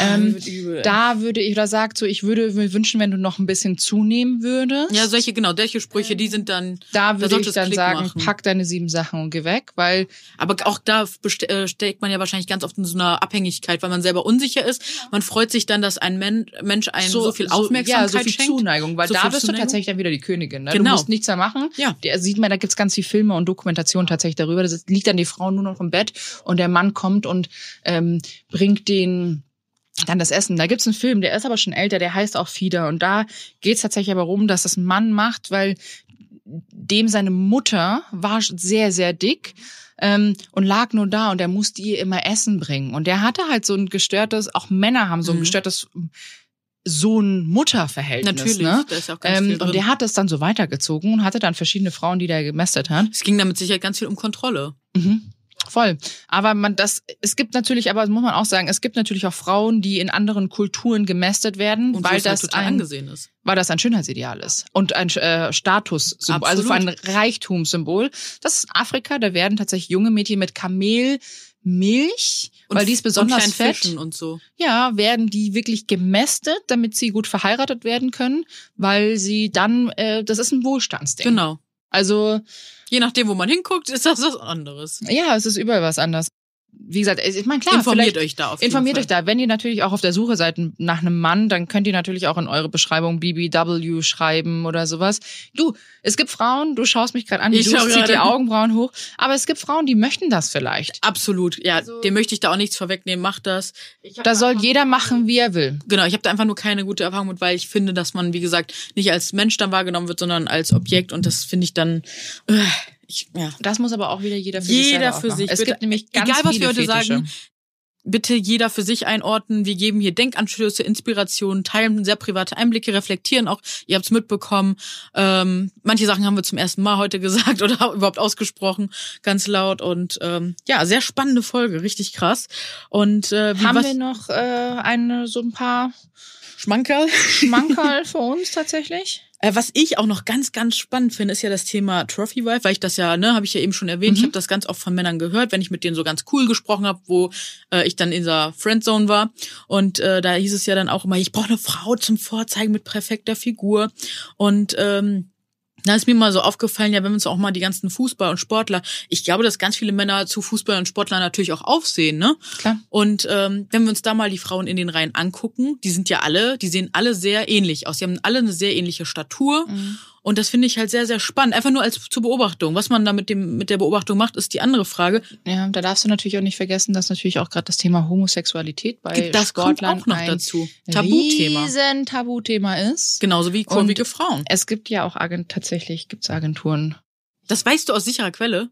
S2: Ähm,
S3: wird übel.
S2: Da würde ich, oder sagt so, ich würde mir wünschen, wenn du noch ein bisschen zunehmen würdest.
S3: ja, solche, genau, solche Sprüche, die sind dann,
S2: da würde
S3: sollte
S2: ich dann
S3: Klick
S2: sagen,
S3: machen.
S2: pack deine sieben Sachen und geh weg, weil
S3: aber auch da äh, steckt man ja wahrscheinlich ganz oft in so einer Abhängigkeit, weil man selber unsicher ist. Man freut sich dann, dass ein Men Mensch einem so, viel Aufmerksamkeit
S2: ja, so viel
S3: schenkt.
S2: Zuneigung, weil
S3: So
S2: da bist du
S3: Zuneigung.
S2: tatsächlich dann wieder die Königin. Ne?
S3: Genau.
S2: Du musst nichts mehr machen.
S3: Ja.
S2: Der sieht man, da gibt's ganz viele Filme und Dokumentationen tatsächlich darüber. Das liegt dann die Frau nur noch im Bett und der Mann kommt und ähm, bringt den dann das Essen. Da gibt's einen Film, der ist aber schon älter, der heißt auch Fieder. Und da geht's tatsächlich aber rum, dass das Mann macht, weil dem seine Mutter war sehr, sehr dick ähm, und lag nur da und er musste ihr immer Essen bringen. Und der hatte halt so ein gestörtes, auch Männer haben so ein
S3: Mhm.
S2: gestörtes Sohn-Mutter-Verhältnis.
S3: Natürlich,
S2: Ne?
S3: da ist auch ganz viel
S2: Ähm,
S3: drin.
S2: und der hat es dann so weitergezogen und hatte dann verschiedene Frauen, die der gemästet hat.
S3: es ging damit sicher ganz viel um Kontrolle.
S2: Mhm. Voll. Aber man das, es gibt natürlich, aber das muss man auch sagen, es gibt natürlich auch Frauen, die in anderen Kulturen gemästet werden,
S3: Und
S2: weil
S3: es halt
S2: das
S3: total
S2: ein,
S3: angesehen ist.
S2: weil das ein Schönheitsideal ist und ein äh, Statussymbol, also für ein Reichtumssymbol. Das ist Afrika, da werden tatsächlich junge Mädchen mit Kamelmilch, weil die ist besonders
S3: und
S2: fett.
S3: Fischen und so.
S2: Ja, werden die wirklich gemästet, damit sie gut verheiratet werden können, weil sie dann, äh, das ist ein Wohlstandsding.
S3: Genau.
S2: Also
S3: Je nachdem, wo man hinguckt, ist das was anderes.
S2: ja, es ist überall was anders. Wie gesagt, ich meine klar,
S3: Informiert euch da auf jeden
S2: informiert
S3: Fall.
S2: euch da. Wenn ihr natürlich auch auf der Suche seid nach einem Mann, dann könnt ihr natürlich auch in eure Beschreibung BBW schreiben oder sowas. Du, es gibt Frauen, du schaust mich gerade an,
S3: Ich
S2: du ziehst die Augenbrauen hoch, aber es gibt Frauen, die möchten das vielleicht.
S3: Absolut, ja,
S2: Also-
S3: dem möchte ich da auch nichts vorwegnehmen, macht das.
S2: Da soll jeder machen, wie er will.
S3: Genau, ich habe da einfach nur keine gute Erfahrung mit, weil ich finde, dass man, wie gesagt, nicht als Mensch dann wahrgenommen wird, sondern als Objekt und das finde ich dann, äh, ich, ja.
S2: Das muss aber auch wieder jeder für
S3: Jeder
S2: sich selber
S3: für sich,
S2: Es
S3: bitte.
S2: gibt nämlich ganz
S3: Egal, was
S2: viele
S3: wir heute
S2: Fetische.
S3: sagen, bitte jeder für sich einordnen. Wir geben hier Denkanstöße, Inspirationen, teilen sehr private Einblicke, reflektieren auch. Ihr habt's mitbekommen. Ähm, manche Sachen haben wir zum ersten Mal heute <laughs> gesagt oder überhaupt ausgesprochen, ganz laut. Und ähm, ja, sehr spannende Folge, richtig krass. Und äh, wie,
S2: Haben
S3: was,
S2: wir noch äh, eine, so ein paar
S3: Schmankerl?
S2: Schmankerl <laughs> für uns tatsächlich?
S3: Äh, was ich auch noch ganz, ganz spannend finde, ist ja das Thema Trophy Wife, weil ich das ja, ne, habe ich ja eben schon erwähnt. Ich habe das ganz oft von Männern gehört, wenn ich mit denen so ganz cool gesprochen habe, wo äh, ich dann in dieser Friendzone war. Und äh, da hieß es ja dann auch immer, ich brauche eine Frau zum Vorzeigen mit perfekter Figur. Und ähm, da ist mir mal so aufgefallen, ja, wenn wir uns auch mal die ganzen Fußball und Sportler, ich glaube, dass ganz viele Männer zu Fußball und Sportlern natürlich auch aufsehen, ne?
S2: Klar.
S3: Und ähm, wenn wir uns da mal die Frauen in den Reihen angucken, die sind ja alle, die sehen alle sehr ähnlich aus. Die haben alle eine sehr ähnliche Statur. Und das finde ich halt sehr, sehr spannend. Einfach nur als zur Beobachtung. Was man da mit, dem, mit der Beobachtung macht, ist die andere Frage.
S2: Ja, da darfst du natürlich auch nicht vergessen, dass natürlich auch gerade das Thema Homosexualität bei
S3: Das kommt
S2: Sportlern
S3: auch noch
S2: ein
S3: dazu. Tabuthema.
S2: riesen Tabuthema ist.
S3: Genauso wie kurvige Frauen.
S2: Es gibt ja auch Agent tatsächlich gibt's Agenturen.
S3: Das weißt du aus sicherer Quelle.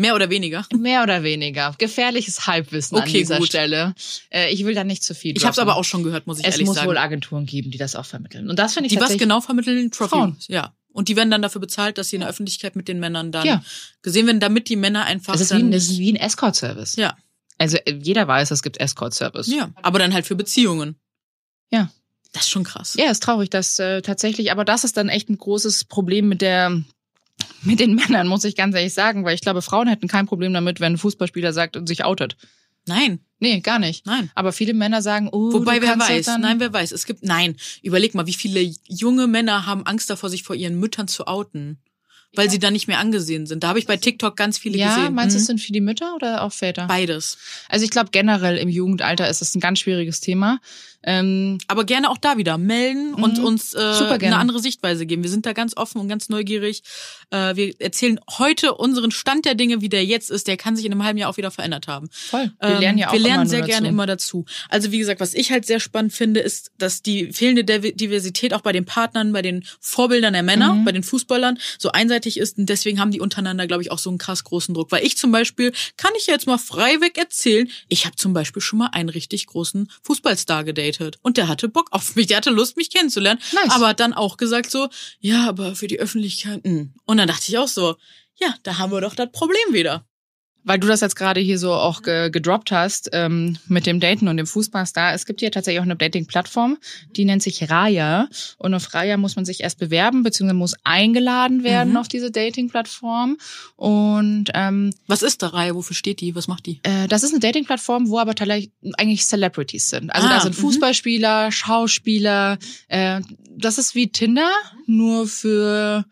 S3: Mehr oder weniger.
S2: Mehr oder weniger. Gefährliches Halbwissen an
S3: Okay,
S2: dieser
S3: gut.
S2: Stelle. Äh, ich will da nicht zu viel.
S3: Ich habe es aber auch schon gehört, muss ich
S2: Es
S3: ehrlich
S2: muss
S3: sagen.
S2: wohl Agenturen geben, die das auch vermitteln. Und das finde ich
S3: die was genau vermitteln? Trophy.
S2: Frauen.
S3: Ja. Und die werden dann dafür bezahlt, dass sie in der Öffentlichkeit mit den Männern dann
S2: Ja.
S3: gesehen werden, damit die Männer einfach
S2: Das ist, wie ein, das ist wie ein Escort-Service.
S3: ja,
S2: Also äh, jeder weiß, es gibt Escort-Service.
S3: ja, aber dann halt für Beziehungen.
S2: Ja.
S3: Das ist schon krass.
S2: Ja, ist traurig, dass äh, tatsächlich, aber das ist dann echt ein großes Problem mit der mit den Männern, muss ich ganz ehrlich sagen, weil ich glaube, Frauen hätten kein Problem damit, wenn ein Fußballspieler sagt und sich outet.
S3: Nein,
S2: Nee, gar nicht.
S3: nein.
S2: Aber viele Männer sagen, oh,
S3: Wobei, wer
S2: das
S3: weiß,
S2: dann
S3: nein, wer weiß. Es gibt, nein, überleg mal, wie viele junge Männer haben Angst davor, sich vor ihren Müttern zu outen. Weil sie dann nicht mehr angesehen sind. Da habe ich bei TikTok ganz viele
S2: Ja,
S3: gesehen.
S2: meinst du,
S3: Mhm.
S2: es sind für die Mütter oder auch Väter?
S3: Beides.
S2: Also ich glaube generell im Jugendalter ist es ein ganz schwieriges Thema. Ähm,
S3: Aber gerne auch da wieder melden und
S2: Mhm.
S3: uns äh, eine andere Sichtweise geben. Wir sind da ganz offen und ganz neugierig. Äh, wir erzählen heute unseren Stand der Dinge, wie der jetzt ist. Der kann sich in einem halben Jahr auch wieder verändert haben.
S2: voll. Wir
S3: Ähm,
S2: lernen ja auch
S3: wir lernen sehr
S2: dazu.
S3: gerne immer dazu. Also wie gesagt, was ich halt sehr spannend finde, ist, dass die fehlende Div- Diversität auch bei den Partnern, bei den Vorbildern der Männer,
S2: Mhm.
S3: bei den Fußballern so einseitig ist. Und deswegen haben die untereinander, glaube ich, auch so einen krass großen Druck. Weil ich zum Beispiel, kann ich jetzt mal frei weg erzählen, ich habe zum Beispiel schon mal einen richtig großen Fußballstar gedatet. Und der hatte Bock auf mich, der hatte Lust, mich kennenzulernen.
S2: Nice.
S3: Aber hat dann auch gesagt so, ja, aber für die Öffentlichkeit. mh. Und dann dachte ich auch so, ja, da haben wir doch das Problem wieder.
S2: Weil du das jetzt gerade hier so auch ge gedroppt hast ähm, mit dem Daten und dem Fußballstar. Es gibt hier tatsächlich auch eine Dating-Plattform, die nennt sich Raya. Und auf Raya muss man sich erst bewerben, beziehungsweise muss eingeladen werden
S3: Mhm.
S2: auf diese Dating-Plattform. Und ähm,
S3: Was ist da Reihe? Wofür steht die? Was macht die?
S2: äh, das ist eine Dating-Plattform, wo aber tatsächlich eigentlich Celebrities sind. Also
S3: Ah,
S2: da sind
S3: mhm.
S2: Fußballspieler, Schauspieler. Äh, das ist wie Tinder, nur für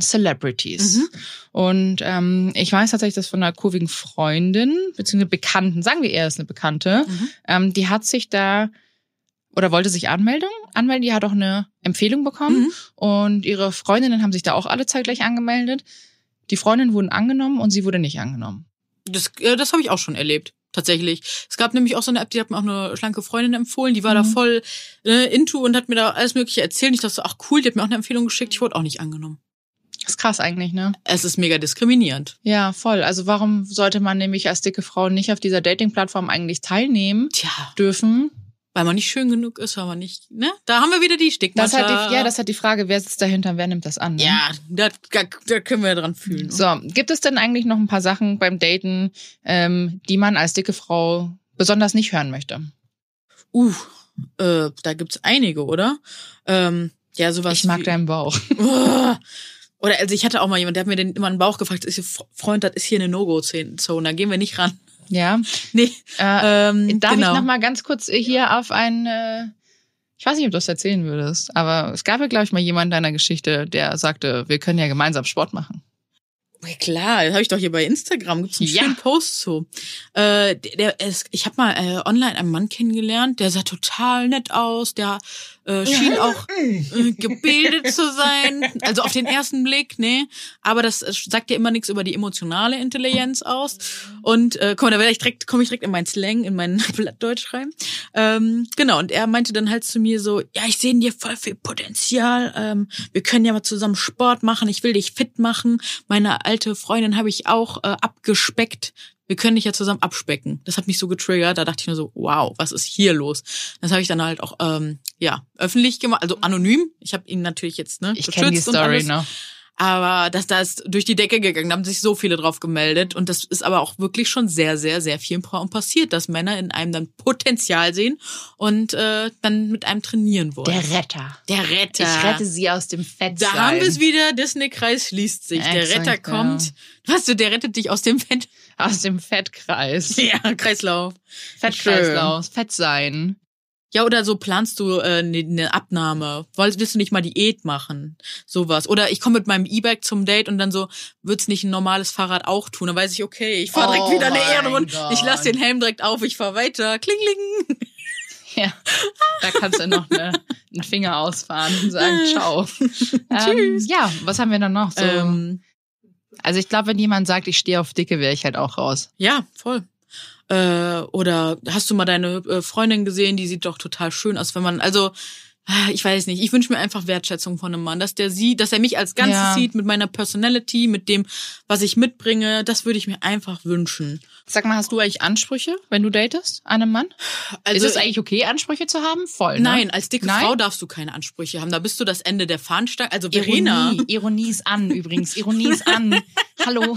S2: Celebrities.
S3: Mhm.
S2: Und ähm, ich weiß tatsächlich, dass von einer kurvigen Freundin, beziehungsweise Bekannten, sagen wir eher, ist eine Bekannte,
S3: Mhm.
S2: ähm, die hat sich da oder wollte sich anmelden, anmelden, die hat auch eine Empfehlung bekommen
S3: Mhm.
S2: und ihre Freundinnen haben sich da auch alle zeitgleich angemeldet. Die Freundinnen wurden angenommen und sie wurde nicht angenommen.
S3: Das, äh, das habe ich auch schon erlebt. Tatsächlich. Es gab nämlich auch so eine App, die hat mir auch eine schlanke Freundin empfohlen, die war da
S2: Mhm.
S3: voll äh, into und hat mir da alles Mögliche erzählt. Ich dachte so, ach cool, die hat mir auch eine Empfehlung geschickt, ich wurde auch nicht angenommen.
S2: Das ist krass eigentlich, ne?
S3: Es ist mega diskriminierend.
S2: Ja, voll. Also warum sollte man nämlich als dicke Frau nicht auf dieser Dating-Plattform eigentlich teilnehmen
S3: Tja,
S2: dürfen?
S3: weil man nicht schön genug ist, weil man nicht, ne? Da haben wir wieder die Stigmata.
S2: Das hat die, ja, das hat die Frage, wer sitzt dahinter, wer nimmt das an? Ne?
S3: Ja, da, da, da können wir dran fühlen.
S2: So, gibt es denn eigentlich noch ein paar Sachen beim Daten, ähm, die man als dicke Frau besonders nicht hören möchte?
S3: Uh, äh, da gibt's einige, oder? Ähm, ja, sowas.
S2: ich mag
S3: wie,
S2: deinen Bauch.
S3: Uah. <laughs> Oder also ich hatte auch mal jemand, der hat mir den immer einen Bauch gefragt, ist Freund, das ist hier eine No-Go-Zone, da gehen wir nicht ran.
S2: Ja. <laughs>
S3: Nee,
S2: Äh,
S3: ähm,
S2: darf
S3: genau.
S2: ich noch mal ganz kurz hier auf ein, äh, ich weiß nicht, ob du das erzählen würdest, aber es gab ja, glaube ich, mal jemand in deiner Geschichte, der sagte, wir können ja gemeinsam Sport machen.
S3: Klar, das habe ich doch hier bei Instagram, gibt's einen
S2: Ja.
S3: schönen Post zu. Äh, der, es, ich habe mal äh, online einen Mann kennengelernt, der sah total nett aus, der äh, schien auch äh, gebildet zu sein. Also auf den ersten Blick, ne? Aber das äh, sagt ja immer nichts über die emotionale Intelligenz aus. Und äh, komm, da werde ich direkt, komme ich direkt in mein Slang, in mein <laughs> Blattdeutsch rein. Ähm, genau, und er meinte dann halt zu mir so, ja, ich sehe in dir voll viel Potenzial. Ähm, wir können ja mal zusammen Sport machen. Ich will dich fit machen. Meine alte Freundin habe ich auch äh, abgespeckt. wir können dich ja zusammen abspecken. Das hat mich so getriggert. Da dachte ich mir so, wow, was ist hier los? Das habe ich dann halt auch ähm, ja öffentlich gemacht, also anonym. Ich habe ihn natürlich jetzt ne
S2: ich kenne die Story noch.
S3: Aber das da ist durch die Decke gegangen, da haben sich so viele drauf gemeldet. Und das ist aber auch wirklich schon sehr, sehr, sehr vielen Frauen passiert, dass Männer in einem dann Potenzial sehen und äh, dann mit einem trainieren wollen.
S2: Der Retter.
S3: Der Retter.
S2: Ich rette sie aus dem Fett.
S3: Da haben wir es wieder, Disney-Kreis schließt sich. der
S2: Exakt,
S3: Retter kommt.
S2: ja.
S3: Was du, der rettet dich aus dem Fett.
S2: Aus dem Fettkreis. <laughs>
S3: Ja, Kreislauf.
S2: Fettkreislauf. Fett sein.
S3: Ja, oder so planst du eine äh, ne ne Abnahme. Wolltest, willst du nicht mal Diät machen? Sowas. Oder ich komme mit meinem E-Bike zum Date und dann so, wird's nicht ein normales Fahrrad auch tun? Dann weiß ich, okay, ich fahre direkt
S2: Oh
S3: wieder eine Ehrenrunde. Ich lasse den Helm direkt auf, ich fahr weiter. Klingling.
S2: Ja. Da kannst du noch eine, einen Finger ausfahren und sagen, ciao. <laughs> Ähm,
S3: Tschüss.
S2: ja, was haben wir dann noch? So,
S3: Ähm,
S2: also ich glaube, wenn jemand sagt, ich stehe auf Dicke, wäre ich halt auch raus.
S3: ja, voll. Äh, oder hast du mal deine äh, Freundin gesehen, die sieht doch total schön aus, wenn man, also äh, ich weiß nicht, ich wünsche mir einfach Wertschätzung von einem Mann, dass der sieht, dass er mich als Ganzes
S2: Ja.
S3: sieht, mit meiner Personality, mit dem, was ich mitbringe, das würde ich mir einfach wünschen.
S2: Sag mal, hast du eigentlich Ansprüche, wenn du datest, einem Mann?
S3: Also
S2: ist es eigentlich okay, Ansprüche zu haben? Voll, ne?
S3: Nein, als dicke
S2: Nein?
S3: Frau darfst du keine Ansprüche haben. Da bist du das Ende der Fahnenstange. Also Verena.
S2: Ironie, Ironie ist an übrigens. Ironie ist an. <laughs> Hallo.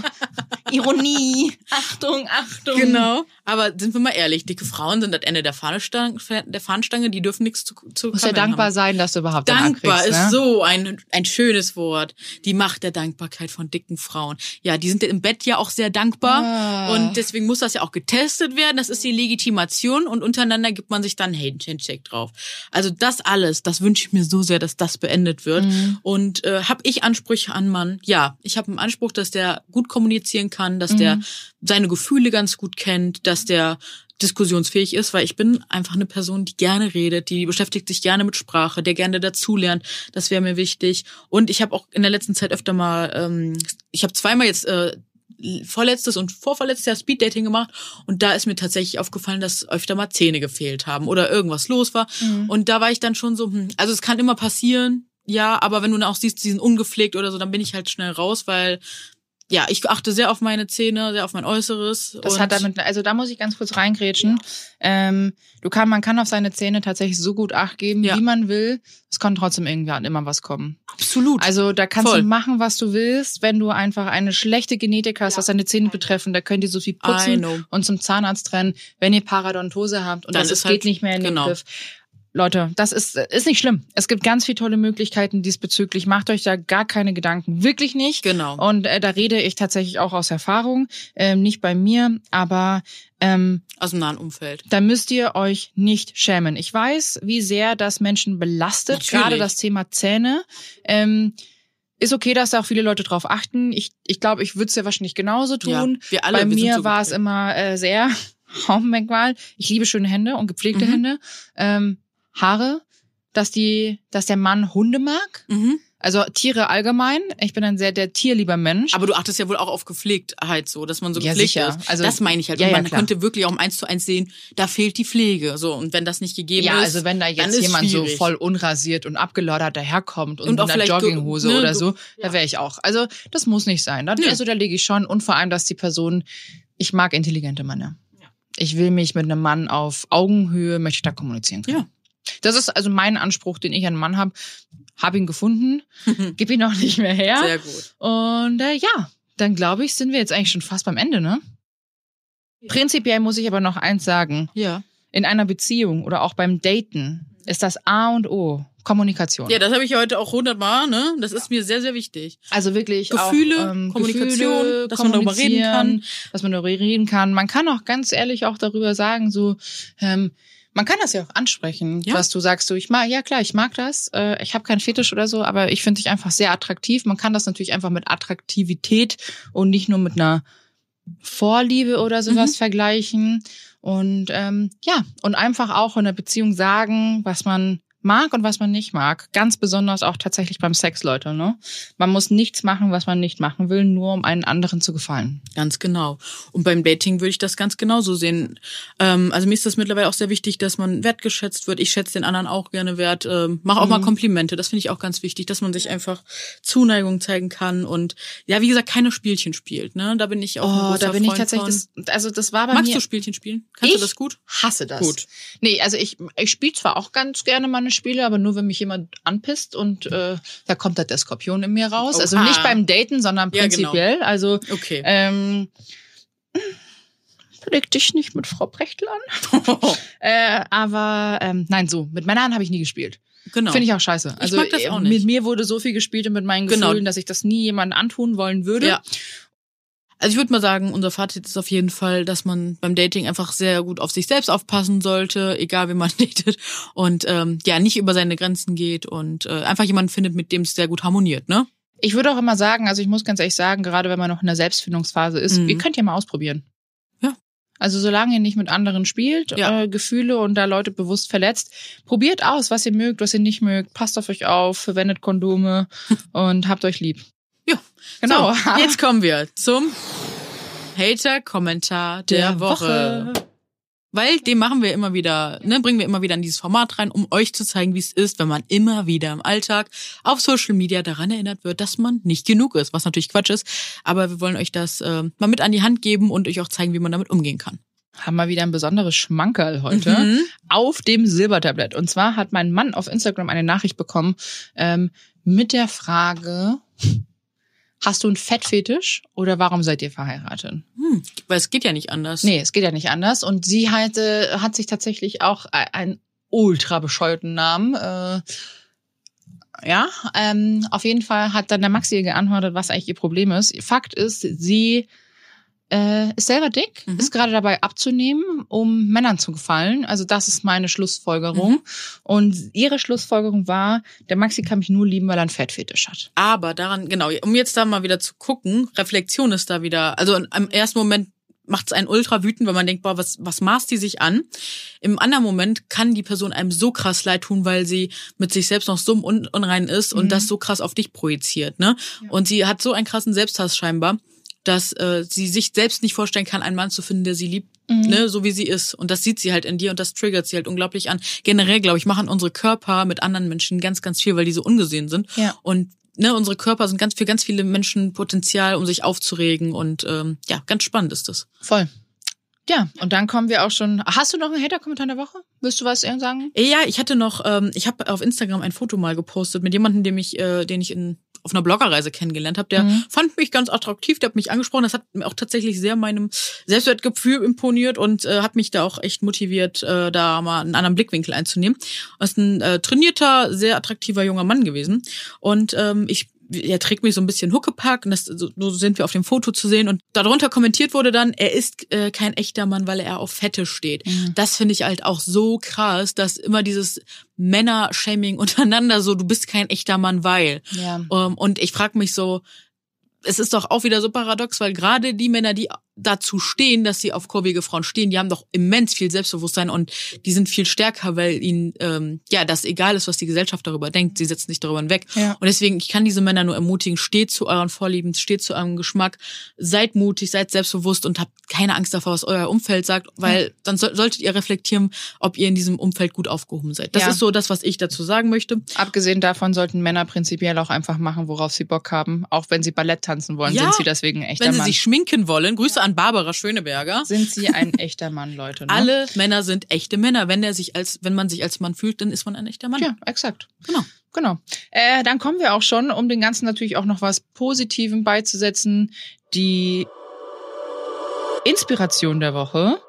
S2: Ironie. Achtung, Achtung.
S3: Genau. Aber sind wir mal ehrlich, dicke Frauen sind das Ende der Fahnenstange, der Fahnenstange die dürfen nichts zu, zu
S2: Muss ja dankbar
S3: haben.
S2: sein, dass du überhaupt
S3: Dankbar
S2: abkriegst,
S3: ist
S2: ne?
S3: so ein, ein schönes Wort. Die Macht der Dankbarkeit von dicken Frauen. Ja, die sind im Bett ja auch sehr dankbar.
S2: Ah.
S3: Und deswegen muss das ja auch getestet werden. Das ist die Legitimation. Und untereinander gibt man sich dann Handshake drauf. Also das alles, das wünsche ich mir so sehr, dass das beendet wird.
S2: Mhm.
S3: Und äh, habe ich Ansprüche an Mann? Ja, ich habe einen Anspruch, dass der gut kommunizieren kann, dass der
S2: Mhm.
S3: Seine Gefühle ganz gut kennt, dass der diskussionsfähig ist, weil ich bin einfach eine Person, die gerne redet, die beschäftigt sich gerne mit Sprache, der gerne dazulernt. Das wäre mir wichtig. Und ich habe auch in der letzten Zeit öfter mal, ähm, ich habe zweimal jetzt äh, vorletztes und vorverletztes Jahr Speeddating gemacht und da ist mir tatsächlich aufgefallen, dass öfter mal Zähne gefehlt haben oder irgendwas los war.
S2: Mhm.
S3: Und da war ich dann schon so, hm, also es kann immer passieren, ja, aber wenn du dann auch siehst, die sind ungepflegt oder so, dann bin ich halt schnell raus, weil ja, ich achte sehr auf meine Zähne, sehr auf mein Äußeres.
S2: Das
S3: und
S2: hat damit, also da muss ich ganz kurz reingrätschen. Ähm, du kann, man kann auf seine Zähne tatsächlich so gut Acht geben,
S3: Ja.
S2: wie man will. Es kann trotzdem irgendwann immer was kommen.
S3: absolut.
S2: Also da kannst
S3: Voll.
S2: du machen, was du willst. Wenn du einfach eine schlechte Genetik hast, was deine Zähne betreffen, da könnt ihr so viel putzen und zum Zahnarzt rennen. Wenn ihr Parodontose habt und
S3: Dann
S2: das
S3: ist
S2: ist,
S3: halt-
S2: geht nicht mehr in den
S3: genau.
S2: Griff. Leute, das ist, ist nicht schlimm. Es gibt ganz viele tolle Möglichkeiten diesbezüglich. Macht euch da gar keine Gedanken. Wirklich nicht.
S3: Genau.
S2: Und äh, da rede ich tatsächlich auch aus Erfahrung. Ähm, nicht bei mir, aber ähm,
S3: Aus dem nahen Umfeld.
S2: da müsst ihr euch nicht schämen. Ich weiß, wie sehr das Menschen belastet,
S3: Natürlich.
S2: gerade das Thema Zähne. Ähm, ist okay, dass da auch viele Leute drauf achten. Ich ich, glaube, ich würde es ja wahrscheinlich genauso tun.
S3: Ja, wir alle,
S2: Bei
S3: wir
S2: mir
S3: so
S2: war es immer äh, sehr <laughs> Hauptmerkmal. Ich liebe schöne Hände und gepflegte
S3: Mhm.
S2: Hände. Ähm, Haare, dass die, dass der Mann Hunde mag.
S3: Mhm.
S2: Also Tiere allgemein. Ich bin ein sehr der tierlieber Mensch.
S3: Aber du achtest ja wohl auch auf Gepflegtheit, so, dass man so
S2: Ja,
S3: gepflegt
S2: sicher.
S3: ist.
S2: Also-
S3: das meine ich halt.
S2: Ja,
S3: und
S2: ja,
S3: man
S2: klar.
S3: konnte wirklich auch um eins zu eins sehen, da fehlt die Pflege. So, und wenn das nicht gegeben
S2: ja,
S3: ist.
S2: also wenn da jetzt jemand so
S3: schwierig.
S2: voll unrasiert und abgeloddert daherkommt und,
S3: Und
S2: mit einer Jogginghose
S3: ne,
S2: oder so, da wäre ich auch. Also das muss nicht sein. Da,
S3: Nö.
S2: also da lege ich schon und vor allem, dass die Person, ich mag intelligente Männer. Ich will mich mit einem Mann auf Augenhöhe, möchte ich da kommunizieren können.
S3: Ja.
S2: Das ist also mein Anspruch, den ich an einen Mann habe. Hab ihn gefunden, <laughs> gib ihn auch nicht mehr her.
S3: Sehr gut.
S2: Und äh, ja, dann glaube ich, sind wir jetzt eigentlich schon fast beim Ende, ne? Prinzipiell muss ich aber noch eins sagen.
S3: Ja.
S2: In einer Beziehung oder auch beim Daten ist das A und O Kommunikation.
S3: Ja, das habe ich heute auch hundertmal, ne? Das ist mir sehr, sehr wichtig.
S2: Also wirklich
S3: Gefühle,
S2: auch, ähm,
S3: Kommunikation,
S2: Gefühle,
S3: dass man darüber reden kann.
S2: Dass man darüber reden kann. Man kann auch ganz ehrlich auch darüber sagen, so, ähm, man kann das ja auch ansprechen,
S3: Ja.
S2: was du sagst. So, ich mag, ja klar, ich mag das. Äh, ich habe keinen Fetisch oder so, aber ich finde dich einfach sehr attraktiv. Man kann das natürlich einfach mit Attraktivität und nicht nur mit einer Vorliebe oder sowas
S3: Mhm.
S2: vergleichen. Und ähm, ja, und einfach auch in der Beziehung sagen, was man mag und was man nicht mag. Ganz besonders auch tatsächlich beim Sex, Leute. Ne? Man muss nichts machen, was man nicht machen will, nur um einen anderen zu gefallen.
S3: Ganz genau. Und beim Dating würde ich das ganz genauso sehen. Ähm, also mir ist das mittlerweile auch sehr wichtig, dass man wertgeschätzt wird. Ich schätze den anderen auch gerne wert. Ähm, Mach auch mhm. mal Komplimente. Das finde ich auch ganz wichtig, dass man sich einfach Zuneigung zeigen kann und ja, wie gesagt, keine Spielchen spielt. Ne? Da bin ich auch.
S2: Oh, da bin Freund ich tatsächlich. Das, also das war bei
S3: Magst
S2: mir.
S3: Magst du Spielchen spielen? Kannst
S2: ich
S3: du das gut?
S2: Hasse das.
S3: Gut.
S2: Nee, also ich ich spiele zwar auch ganz gerne meine Spiele, aber nur wenn mich jemand anpisst und äh, da kommt halt der Skorpion in mir raus. Also Oha. Also nicht beim Daten, sondern prinzipiell. Ja, genau. Also
S3: okay.
S2: Ähm, leg dich nicht mit Frau Brechtel an. <laughs> äh, aber ähm, nein, so mit Männern habe ich nie gespielt.
S3: Genau.
S2: Finde ich auch scheiße. Also
S3: ich mag das auch nicht.
S2: mit mir wurde so viel gespielt und mit meinen genau. Gefühlen, genau. dass ich das nie jemandem antun wollen würde.
S3: Ja. Also ich würde mal sagen, unser Fazit ist auf jeden Fall, dass man beim Dating einfach sehr gut auf sich selbst aufpassen sollte, egal wie man <laughs> datet und ähm, ja nicht über seine Grenzen geht und äh, einfach jemanden findet, mit dem es sehr gut harmoniert, ne?
S2: Ich würde auch immer sagen, also ich muss ganz ehrlich sagen, gerade wenn man noch in der Selbstfindungsphase ist, mhm. ihr könnt ja mal ausprobieren.
S3: Ja.
S2: Also solange ihr nicht mit anderen spielt, ja. äh, Gefühle und da Leute bewusst verletzt, probiert aus, was ihr mögt, was ihr nicht mögt, passt auf euch auf, verwendet Kondome <laughs> und habt euch lieb.
S3: Ja, genau. So, jetzt kommen wir zum Hater-Kommentar der, der Woche. Woche. Weil dem machen wir immer wieder, ne, bringen wir immer wieder in dieses Format rein, um euch zu zeigen, wie es ist, wenn man immer wieder im Alltag auf Social Media daran erinnert wird, dass man nicht genug ist, was natürlich Quatsch ist. Aber wir wollen euch das äh, mal mit an die Hand geben und euch auch zeigen, wie man damit umgehen kann.
S2: Haben wir wieder ein besonderes Schmankerl heute mhm. auf dem Silbertablett. Und zwar hat mein Mann auf Instagram eine Nachricht bekommen ähm, mit der Frage, Hast du einen Fettfetisch oder warum seid ihr verheiratet?
S3: Hm, weil es geht ja nicht anders.
S2: Nee, es geht ja nicht anders. Und sie hat, äh, hat sich tatsächlich auch einen ultra bescheuerten Namen. Äh, ja, ähm, auf jeden Fall hat dann der Maxi ihr geantwortet, was eigentlich ihr Problem ist. Fakt ist, sie äh, ist selber dick, mhm. ist gerade dabei abzunehmen, um Männern zu gefallen. Also das ist meine Schlussfolgerung. Mhm. Und ihre Schlussfolgerung war, der Maxi kann mich nur lieben, weil er einen Fettfetisch hat.
S3: Aber daran, genau, um jetzt da mal wieder zu gucken, Reflexion ist da wieder, also im ersten Moment macht es einen ultra wütend, weil man denkt, boah, was, was maßt die sich an? Im anderen Moment kann die Person einem so krass leid tun, weil sie mit sich selbst noch so unrein ist mhm. und das so krass auf dich projiziert, ne? Ja. Und sie hat so einen krassen Selbsthass scheinbar dass äh, sie sich selbst nicht vorstellen kann, einen Mann zu finden, der sie liebt, mhm. ne, so wie sie ist. Und das sieht sie halt in dir und das triggert sie halt unglaublich an. Generell, glaube ich, machen unsere Körper mit anderen Menschen ganz, ganz viel, weil die so ungesehen sind.
S2: Ja.
S3: Und ne, unsere Körper sind ganz für ganz viele Menschen Potenzial, um sich aufzuregen. Und ähm, ja, ganz spannend ist das.
S2: Voll. Ja, und dann kommen wir auch schon. Hast du noch einen Hater-Kommentar der Woche? Willst du was sagen?
S3: Ja, ich hatte noch, ähm, ich habe auf Instagram ein Foto mal gepostet mit jemandem, dem ich, äh, den ich in auf einer Bloggerreise kennengelernt habe, der mhm. fand mich ganz attraktiv, der hat mich angesprochen, das hat mir auch tatsächlich sehr meinem Selbstwertgefühl imponiert und äh, hat mich da auch echt motiviert, äh, da mal einen anderen Blickwinkel einzunehmen. Das ist ein äh, trainierter, sehr attraktiver junger Mann gewesen und ähm, ich er trägt mich so ein bisschen Huckepack und das, so, so sind wir auf dem Foto zu sehen und darunter kommentiert wurde dann, er ist äh, kein echter Mann, weil er auf Fette steht. Mhm. Das finde ich halt auch so krass, dass immer dieses Männer-Shaming <laughs> untereinander so, du bist kein echter Mann, weil.
S2: Ja.
S3: Ähm, und ich frage mich so, es ist doch auch wieder so paradox, weil gerade die Männer, die dazu stehen, dass sie auf kurvige Frauen stehen, die haben doch immens viel Selbstbewusstsein und die sind viel stärker, weil ihnen ähm, ja das egal ist, was die Gesellschaft darüber denkt. Sie setzen sich darüber hinweg.
S2: Ja.
S3: Und deswegen, ich kann diese Männer nur ermutigen, steht zu euren Vorlieben, steht zu eurem Geschmack, seid mutig, seid selbstbewusst und habt keine Angst davor, was euer Umfeld sagt, weil ja. dann so, solltet ihr reflektieren, ob ihr in diesem Umfeld gut aufgehoben seid. Das ja. ist so das, was ich dazu sagen möchte.
S2: Abgesehen davon sollten Männer prinzipiell auch einfach machen, worauf sie Bock haben. Auch wenn sie Ballett tanzen wollen, sind sie deswegen echt
S3: Wenn sie
S2: Mann.
S3: sich schminken wollen, Grüße an an Barbara Schöneberger.
S2: Sind sie ein echter Mann, Leute? Ne?
S3: Alle Männer sind echte Männer. Wenn er sich als, wenn man sich als Mann fühlt, dann ist man ein echter Mann.
S2: Ja, exakt.
S3: Genau.
S2: Genau. Äh, dann kommen wir auch schon, um den Ganzen natürlich auch noch was Positivem beizusetzen. Die Inspiration der Woche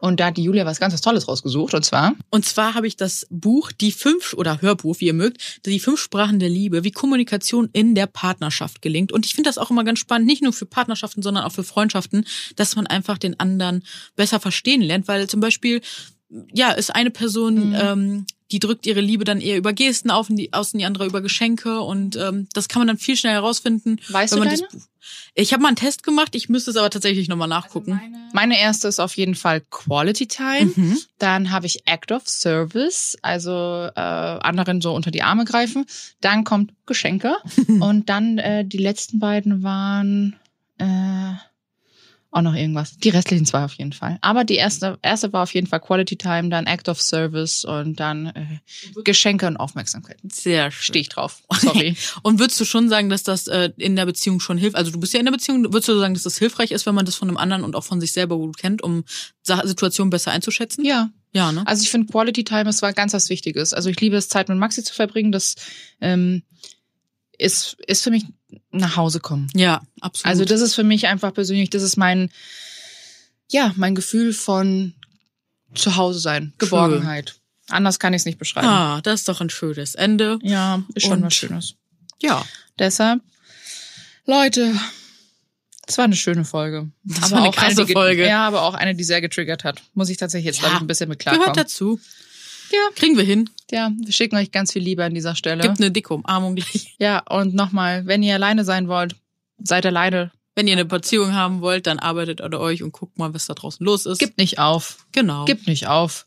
S2: und da hat die Julia was ganz Tolles rausgesucht, und zwar?
S3: Und zwar habe ich das Buch, die fünf, oder Hörbuch, wie ihr mögt, die fünf Sprachen der Liebe, wie Kommunikation in der Partnerschaft gelingt. Und ich finde das auch immer ganz spannend, nicht nur für Partnerschaften, sondern auch für Freundschaften, dass man einfach den anderen besser verstehen lernt, weil zum Beispiel ja, ist eine Person,
S2: Mhm.
S3: ähm, die drückt ihre Liebe dann eher über Gesten auf und die, aus und die andere über Geschenke und ähm, das kann man dann viel schneller herausfinden.
S2: Weißt
S3: wenn
S2: du
S3: man
S2: deine?
S3: das Buch. Ich habe mal einen Test gemacht, ich müsste es aber tatsächlich nochmal nachgucken.
S2: Meine erste ist auf jeden Fall Quality Time.
S3: Mhm.
S2: Dann habe ich Act of Service, also äh, anderen so unter die Arme greifen. Dann kommt Geschenke. <laughs> und dann äh, die letzten beiden waren äh, auch noch irgendwas. Die restlichen zwei auf jeden Fall. Aber die erste, erste war auf jeden Fall Quality Time, dann Act of Service und dann äh, Geschenke und Aufmerksamkeit.
S3: Sehr schön.
S2: Stehe ich drauf. <laughs> Sorry.
S3: Und würdest du schon sagen, dass das äh, in der Beziehung schon hilft? Also du bist ja in der Beziehung, würdest du sagen, dass das hilfreich ist, wenn man das von einem anderen und auch von sich selber gut kennt, um Situationen besser einzuschätzen?
S2: ja,
S3: Ja, ne?
S2: Also ich finde Quality Time ist was ganz was Wichtiges. Also ich liebe es, Zeit mit Maxi zu verbringen. Das ähm, ist, ist für mich nach Hause kommen.
S3: Ja, absolut.
S2: Also das ist für mich einfach persönlich, das ist mein, ja, mein Gefühl von zu Hause sein, Geborgenheit. Anders kann ich es nicht beschreiben.
S3: ah, das ist doch ein schönes Ende.
S2: Ja, ist schon
S3: Und-
S2: was Schönes.
S3: Ja.
S2: Deshalb, Leute, es war eine schöne Folge.
S3: Das war eine krasse
S2: ge-
S3: Folge.
S2: Ja, aber auch eine, die sehr getriggert hat. Muss ich tatsächlich jetzt
S3: Ja,
S2: glaube ich, ein bisschen mit
S3: Gehört
S2: klarkommen.
S3: dazu.
S2: Ja.
S3: Kriegen wir hin.
S2: Ja, wir schicken euch ganz viel Liebe an dieser Stelle.
S3: Gibt eine dicke Umarmung gleich. <laughs>
S2: Ja, und nochmal, wenn ihr alleine sein wollt, seid alleine.
S3: Wenn ihr eine Beziehung haben wollt, dann arbeitet an euch und guckt mal, was da draußen los ist.
S2: Gebt nicht auf.
S3: genau.
S2: Gebt nicht auf.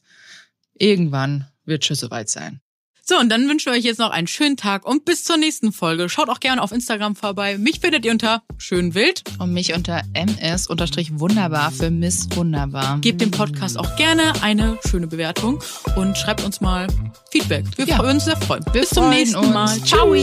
S2: Irgendwann wird schon soweit sein.
S3: So, und dann wünschen wir euch jetzt noch einen schönen Tag und bis zur nächsten Folge. Schaut auch gerne auf Instagram vorbei. Mich findet ihr unter schön wild.
S2: Und mich unter ms-wunderbar für Miss Wunderbar.
S3: Gebt dem Podcast auch gerne eine schöne Bewertung und schreibt uns mal Feedback. Wir
S2: Ja.
S3: würden uns sehr freuen.
S2: Wir
S3: bis zum nächsten
S2: uns.
S3: Mal.
S2: Ciao.